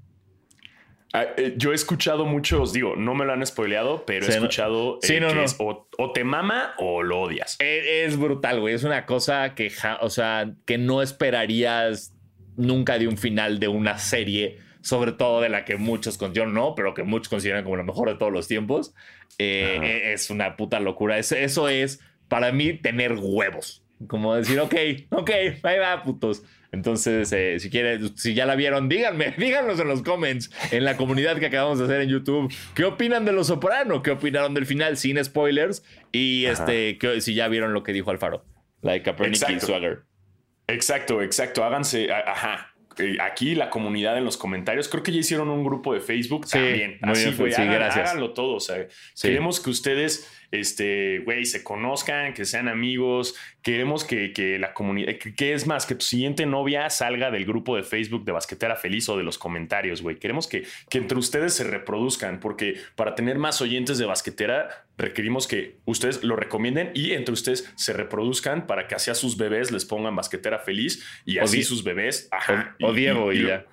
Ah, eh, yo he escuchado muchos, digo, no me lo han spoileado, pero Sí, he escuchado eh, Sí, no, que no. es o, o te mama o lo odias. E- Es, brutal, güey. Es una cosa que, ja- o sea, que no esperarías nunca de un final de una serie, sobre todo de la que muchos, yo no, pero que muchos consideran como la mejor de todos los tiempos. Eh, Ajá. e- es una puta locura. Es- eso es, para mí, tener huevos. Como decir, ok, ok, ahí va, putos. Entonces, eh, si quieren, si ya la vieron, díganme, díganos en los comments, en la comunidad que acabamos de hacer en YouTube, ¿qué opinan de Los Soprano? ¿Qué opinaron del final sin spoilers? Y Ajá. este, que- si ya vieron lo que dijo Alfaro, like Kaepernick y Exacto. Swagger. Exacto, exacto. Háganse, ajá. Eh, aquí la comunidad en los comentarios. Creo que ya hicieron un grupo de Facebook Sí, también. Así, güey, sí, gracias. Háganlo todo. O sea, Sí. queremos que ustedes, este, güey, se conozcan, que sean amigos. Queremos que, que la comunidad, que, que es más, que tu siguiente novia salga del grupo de Facebook de Basquetera Feliz o de los comentarios, güey. Queremos que, que entre ustedes se reproduzcan, porque para tener más oyentes de Basquetera requerimos que ustedes lo recomienden y entre ustedes se reproduzcan para que así a sus bebés les pongan Basquetera Feliz y así sus bebés. Ajá, O, o Diego y, ya.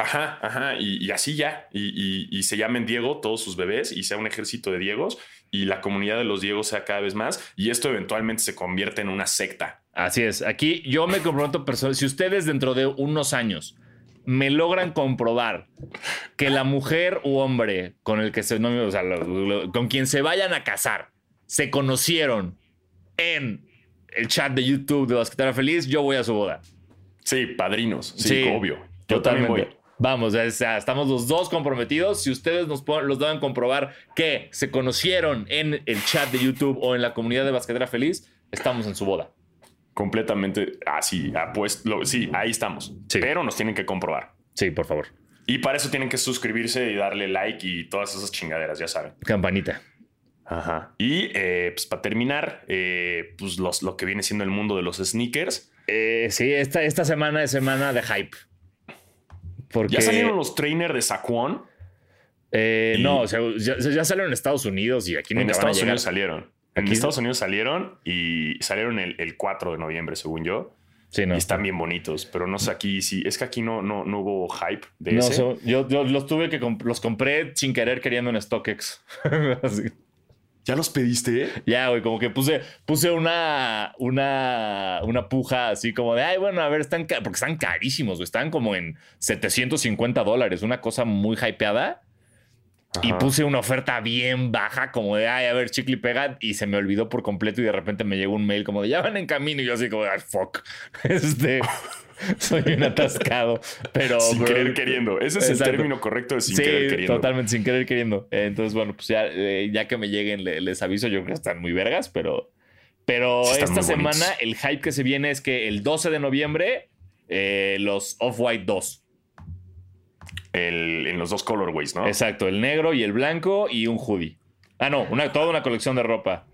Ajá, ajá, y, y así ya. Y, y- y se llamen Diego todos sus bebés y sea un ejército de Diegos y la comunidad de los Diegos sea cada vez más y esto eventualmente se convierte en una secta. Así es. Aquí yo me comprometo personal. Si ustedes dentro de unos años me logran comprobar que la mujer u hombre con el que se no, o sea, lo- lo- con quien se vayan a casar se conocieron en el chat de YouTube de Basquetera Feliz, yo voy a su boda. Sí, padrinos. Sí, Sí, obvio. Yo también Totalmente. voy. Vamos, o sea, estamos los dos comprometidos. Si ustedes nos los dan comprobar que se conocieron en el chat de YouTube o en la comunidad de Basquetera Feliz, estamos en su boda. Completamente así. ah, pues, lo- sí, ahí estamos. Sí. Pero nos tienen que comprobar. Sí, por favor. Y para eso tienen que suscribirse y darle like y todas esas chingaderas, ya saben. Campanita. Ajá. Y eh, pues para terminar, eh, pues los, lo que viene siendo el mundo de los sneakers. Eh, sí, esta, esta semana es semana de hype. Porque, Ya salieron los trainers de Saquon. eh, y- no, o sea, ya, ya salieron en Estados Unidos y aquí En nunca van a Estados. Unidos salieron. En Estados Unidos salieron y salieron el, el 4 de noviembre, según yo. Sí, no. Y están bien bonitos, pero no sé aquí si es que aquí no, no, no hubo hype de No, ese. so- yo, yo los tuve que comp- los compré sin querer queriendo en StockX. ¿Ya los pediste? Ya, güey, como que puse, puse una, una, una puja así como de, ay, bueno, a ver, están, porque están carísimos, güey, están como en 750 dólares, una cosa muy hypeada. Y puse una oferta bien baja, como de, ay, a ver, chicle y pega, y se me olvidó por completo y de repente me llegó un mail como de, ya van en camino, y yo así como, ay, fuck, este, soy un atascado, pero... Sin querer queriendo. Ese es Exacto. el término correcto de sin sí, querer queriendo. totalmente, sin querer queriendo. Entonces, bueno, pues ya, eh, ya que me lleguen le- les aviso, yo creo que están muy vergas, pero, pero Sí, esta semana el hype que se viene es que el 12 de noviembre eh, los Off-White 2. El- en los dos colorways, ¿no? Exacto, el negro y el blanco y un hoodie. Ah, no, una, toda una colección de ropa.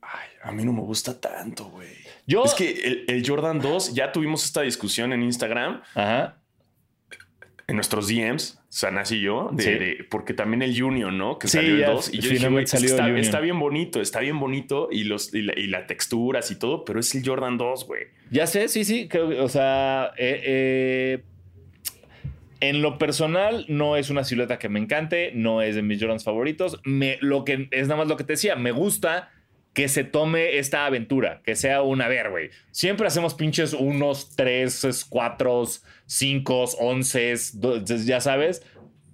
Ay, a mí no me gusta tanto, güey. Yo... Es que el, el Jordan 2, ya tuvimos esta discusión en Instagram, Ajá. en nuestros DMs, Sanas y yo, de, Sí. de- porque también el Union, ¿no? Que Sí, salió el ya 2. Y yo dije, está bien bonito, está bien bonito y, los, y, la- y las texturas y todo, pero es el Jordan 2, güey. Ya sé, sí, sí. Creo, que, o sea, eh, eh, en lo personal no es una silueta que me encante, no es de mis Jordans favoritos. Me, lo que es nada más lo que te decía, me gusta que se tome esta aventura, que sea un, a ver, güey. Siempre hacemos pinches unos, tres, cuatro, cinco, once, ya sabes.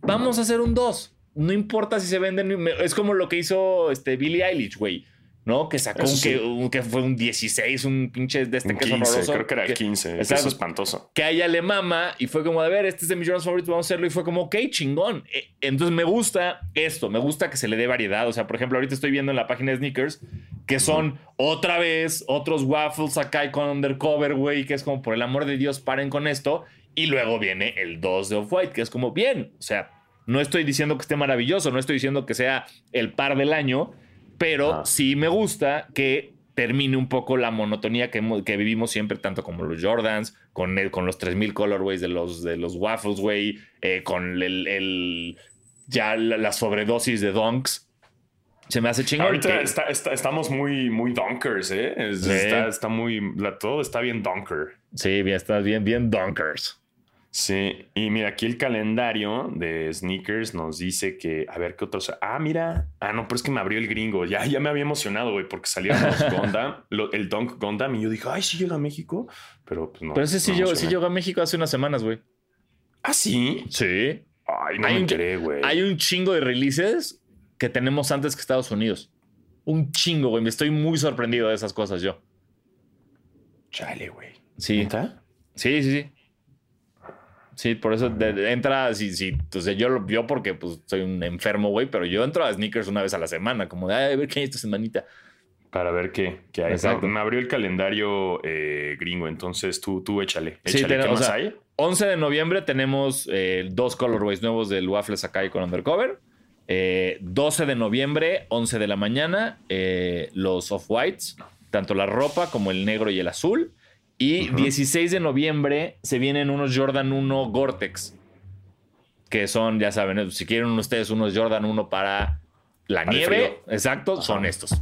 Vamos a hacer un dos. No importa si se venden. Es como lo que hizo este Billie Eilish, güey. ¿No? Que sacó Eso un, sí. que, un que fue un 16, un pinche de este Un que es 15, horroroso. creo que era el que- 15. que Exacto. Es espantoso. que a ella le mama y fue como, a ver, este es de mis Jordans favoritos, vamos a hacerlo. Y fue como, ok, chingón. Eh, Entonces me gusta esto, me gusta que se le dé variedad. O sea, por ejemplo, ahorita estoy viendo en la página de Sneakers que son otra vez otros waffles acá y con undercover, güey, que es como, por el amor de Dios, paren con esto. Y luego viene el 2 de Off-White, que es como, bien, o sea, no estoy diciendo que esté maravilloso, no estoy diciendo que sea el par del año, pero Ah. sí me gusta que termine un poco la monotonía que, que vivimos siempre, tanto como los Jordans, con, el, con los 3000 colorways de los, de los waffles, güey, eh, con el, el- ya la, la sobredosis de donks. Se me hace chingón. Ahorita que- está- está- estamos muy, muy donkers, ¿eh? Es- Sí. está, está muy. la- todo está bien donker. Sí, bien, estás bien, bien donkers. Sí, y mira, aquí el calendario de sneakers nos dice que, a ver qué otros. Ah, mira. Ah, no, pero es que me abrió el gringo. Ya, ya me había emocionado, güey, porque salieron los Gundam, lo- el Dunk Gundam, y yo dije, ay, sí llega a México. Pero pues no. Pero ese sí, no llegó, sí llegó a México hace unas semanas, güey. Ah, sí. Sí. Ay, no Hay me un- enteré, güey. Hay un chingo de releases que tenemos antes que Estados Unidos. Un chingo, güey. Me estoy muy sorprendido de esas cosas yo. Chale, güey. Sí. ¿Neta? Sí, sí, sí. Sí, por eso de- de- entra, sí, sí. Entonces yo, lo- yo porque pues soy un enfermo, güey, pero yo entro a sneakers una vez a la semana, como de, "Ay, a ver qué hay esta semanita. Para ver qué, qué hay. Exacto. No, me abrió el calendario eh, gringo, entonces tú, tú échale. Sí, échale. ¿Qué tenemos- más o sea, hay? 11 de noviembre tenemos eh, dos colorways nuevos del Waffle Sakai con Undercover. Eh, 12 de noviembre, 11 de la mañana, eh, los off-whites, tanto la ropa como el negro y el azul. Y 16 de noviembre se vienen unos Jordan 1 Gore-Tex, que son, ya saben, eh, si quieren ustedes unos Jordan 1 para la Para nieve, exacto, son estos.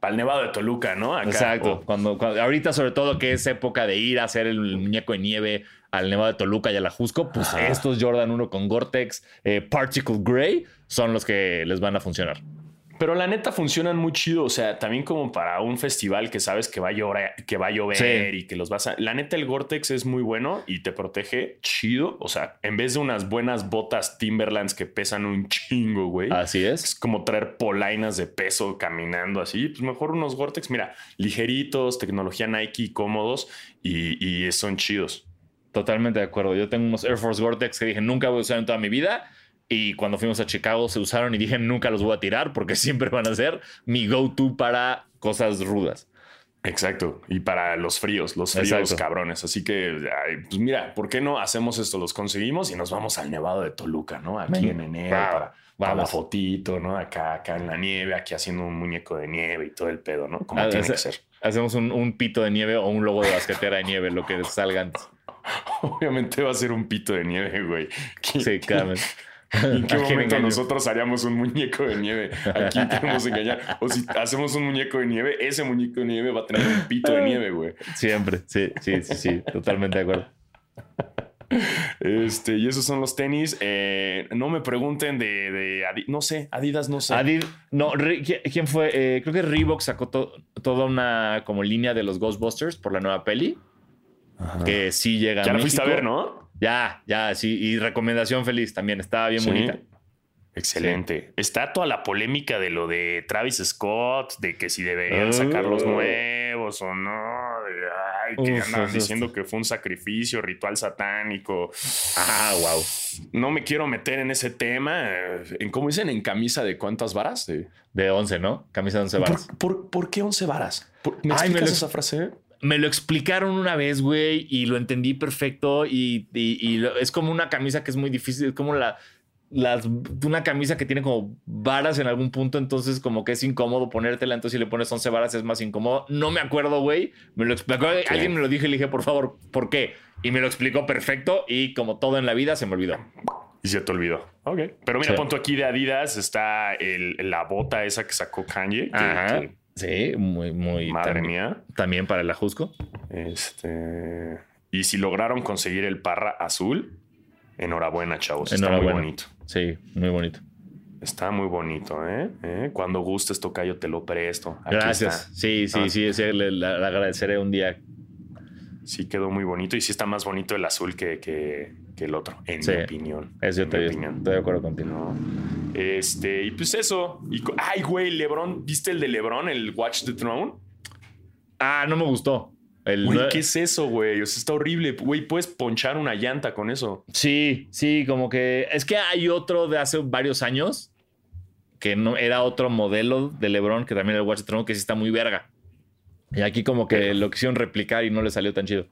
Para el Nevado de Toluca, ¿no? Acá. Exacto. O- Cuando, cuando- ahorita, sobre todo, que es época de ir a hacer el muñeco de nieve al Nevado de Toluca y a la Jusco, pues Ajá. estos Jordan 1 con Gore-Tex eh, Particle Gray son los que les van a funcionar. Pero la neta funcionan muy chido. O sea, también como para un festival que sabes que va a llover, que va a llover Sí. y que los vas a. La neta, el Gore-Tex es muy bueno y te protege chido. O sea, en vez de unas buenas botas Timberlands que pesan un chingo, güey. Así Es es. como traer polainas de peso caminando así. Pues mejor unos Gore-Tex, mira, ligeritos, tecnología Nike, cómodos y, y son chidos. Totalmente de acuerdo. Yo tengo unos Air Force Gore-Tex que dije nunca voy a usar en toda mi vida. Y cuando fuimos a Chicago se usaron y dije nunca los voy a tirar porque siempre van a ser mi go-to para cosas rudas. Exacto. Y para los fríos, los fríos Exacto. cabrones. Así que, pues mira, ¿por qué no hacemos esto? Los conseguimos y nos vamos al Nevado de Toluca, ¿no? Aquí en enero para, para la fotito, ¿no? Acá, acá en la nieve, aquí haciendo un muñeco de nieve y todo el pedo, ¿no? Como Ah, tiene que ser. Hacemos un, un pito de nieve o un logo de basquetera de nieve, lo que salga antes. Obviamente va a ser un pito de nieve, güey. ¿Qué- Sí, claramente. ¿En qué ¿A quién momento nosotros haríamos un muñeco de nieve? Aquí queremos engañar. O si hacemos un muñeco de nieve, ese muñeco de nieve va a tener un pito de nieve, güey. Siempre, sí, sí, sí, sí, totalmente de acuerdo. Este, y esos son los tenis. Eh, no me pregunten de, de Adi- no sé, Adidas, no sé. Adid, no, Re- ¿quién- ¿quién fue? Eh, creo que Reebok sacó to- toda una como línea de los Ghostbusters por la nueva peli, que sí llega ya a la fuiste a ver, ¿no? Ya, ya, sí, y recomendación feliz también, estaba bien Sí. bonita. Excelente. Está toda la polémica de lo de Travis Scott, de que si deberían Ah. sacar los nuevos o no. ay, que Uf, andaban diciendo que fue un sacrificio, ritual satánico. Ah, wow. No me quiero meter en ese tema. En cómo dicen, en camisa de cuántas varas. De- De 11, ¿no? Camisa de 11 varas. ¿Por, por, por qué 11 varas? ¿Por- ¿Me Ay, me explicas lo- esa frase? Me lo explicaron una vez, güey, y lo entendí perfecto. Y, y- y lo- es como una camisa que es muy difícil. Es como la, las, una camisa que tiene como varas en algún punto. Entonces, como que es incómodo ponértela. Entonces, si le pones 11 varas, es más incómodo. No me acuerdo, güey. Me lo explicó. Alguien me lo dijo y le dije, por favor, ¿por qué? Y me lo explicó perfecto. Y como todo en la vida, se me olvidó. Y se te olvidó. Ok. Pero mira, Sí. punto aquí de Adidas está el- la bota esa que sacó Kanye. que- Ajá. que- Sí, muy, muy. madre también, mía. También para el ajusco. Este. Y si lograron conseguir el parra azul, enhorabuena, chavos. Está Enhorabuena. muy bonito. Sí, muy bonito. Está muy bonito, ¿eh? ¿Eh? Cuando gustes, tocayo, te lo presto. Aquí Gracias. está. Sí, sí, Ah. sí. sí, le, le agradeceré un día. Sí quedó muy bonito y sí está más bonito el azul que, que- que el otro, en Sí. mi opinión. Eso yo te- mi estoy opinión. de acuerdo contigo. ¿no? Este, y pues eso. Y, ay, güey, Lebron, ¿viste el de Lebron, el Watch the Throne? Ah, no me gustó. El Güey, ¿qué es eso, güey? O sea, está horrible. Güey, puedes ponchar una llanta con eso. Sí, sí, como que es que hay otro de hace varios años que no era otro modelo de LeBron que también era el Watch the Throne que sí está muy verga. Y aquí como que Pero- lo quisieron replicar y no le salió tan chido.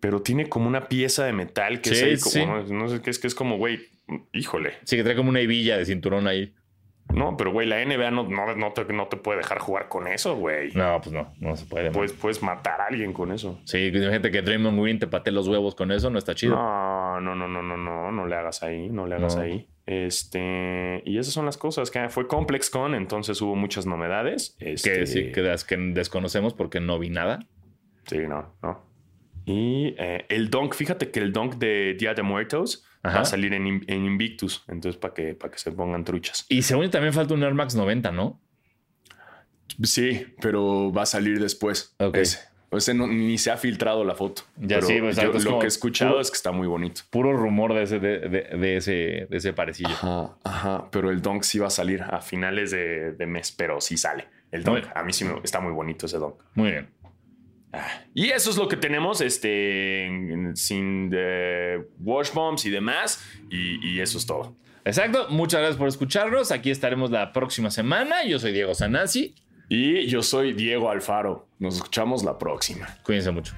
Pero tiene como una pieza de metal que Sí, es ahí como, sí. no, no sé qué es, que es como, güey, híjole. Sí, que trae como una hebilla de cinturón ahí. No, pero güey, la NBA no, no, no te, no te puede dejar jugar con eso, güey. No, pues no, no se puede. Puedes, puedes matar a alguien con eso. Sí, imagínate que Draymond Green te patee los huevos con eso, no está chido. No, no, no, no, no, no, no le hagas ahí, no le hagas No. ahí. Este, y esas son las cosas que fue ComplexCon, entonces hubo muchas novedades. Este, Que sí, que, que desconocemos porque no vi nada. Sí, no, no. Y eh, el Dunk, fíjate que el Dunk de Día de Muertos va a salir en, In- en Invictus, entonces para que, para que se pongan truchas. Y según yo también falta un Air Max 90, ¿no? Sí, pero va a salir después. Ok. Ese. O sea, no- ni se ha filtrado la foto. Ya Pero sí, pues, yo lo como que he escuchado puro- es que está muy bonito. Puro rumor de ese, de, de- de ese, de ese parecillo. Ajá, ajá. Pero el Dunk sí va a salir a finales de, de mes, pero sí sale. El Muy- a mí sí me, está muy bonito ese Dunk. Muy bien. Y eso es lo que tenemos, este, sin eh, wash bombs y demás. Y, y eso es todo. Exacto. Muchas gracias por escucharnos. Aquí estaremos la próxima semana. Yo soy Diego Sanasi. Y yo soy Diego Alfaro. Nos escuchamos la próxima. Cuídense mucho.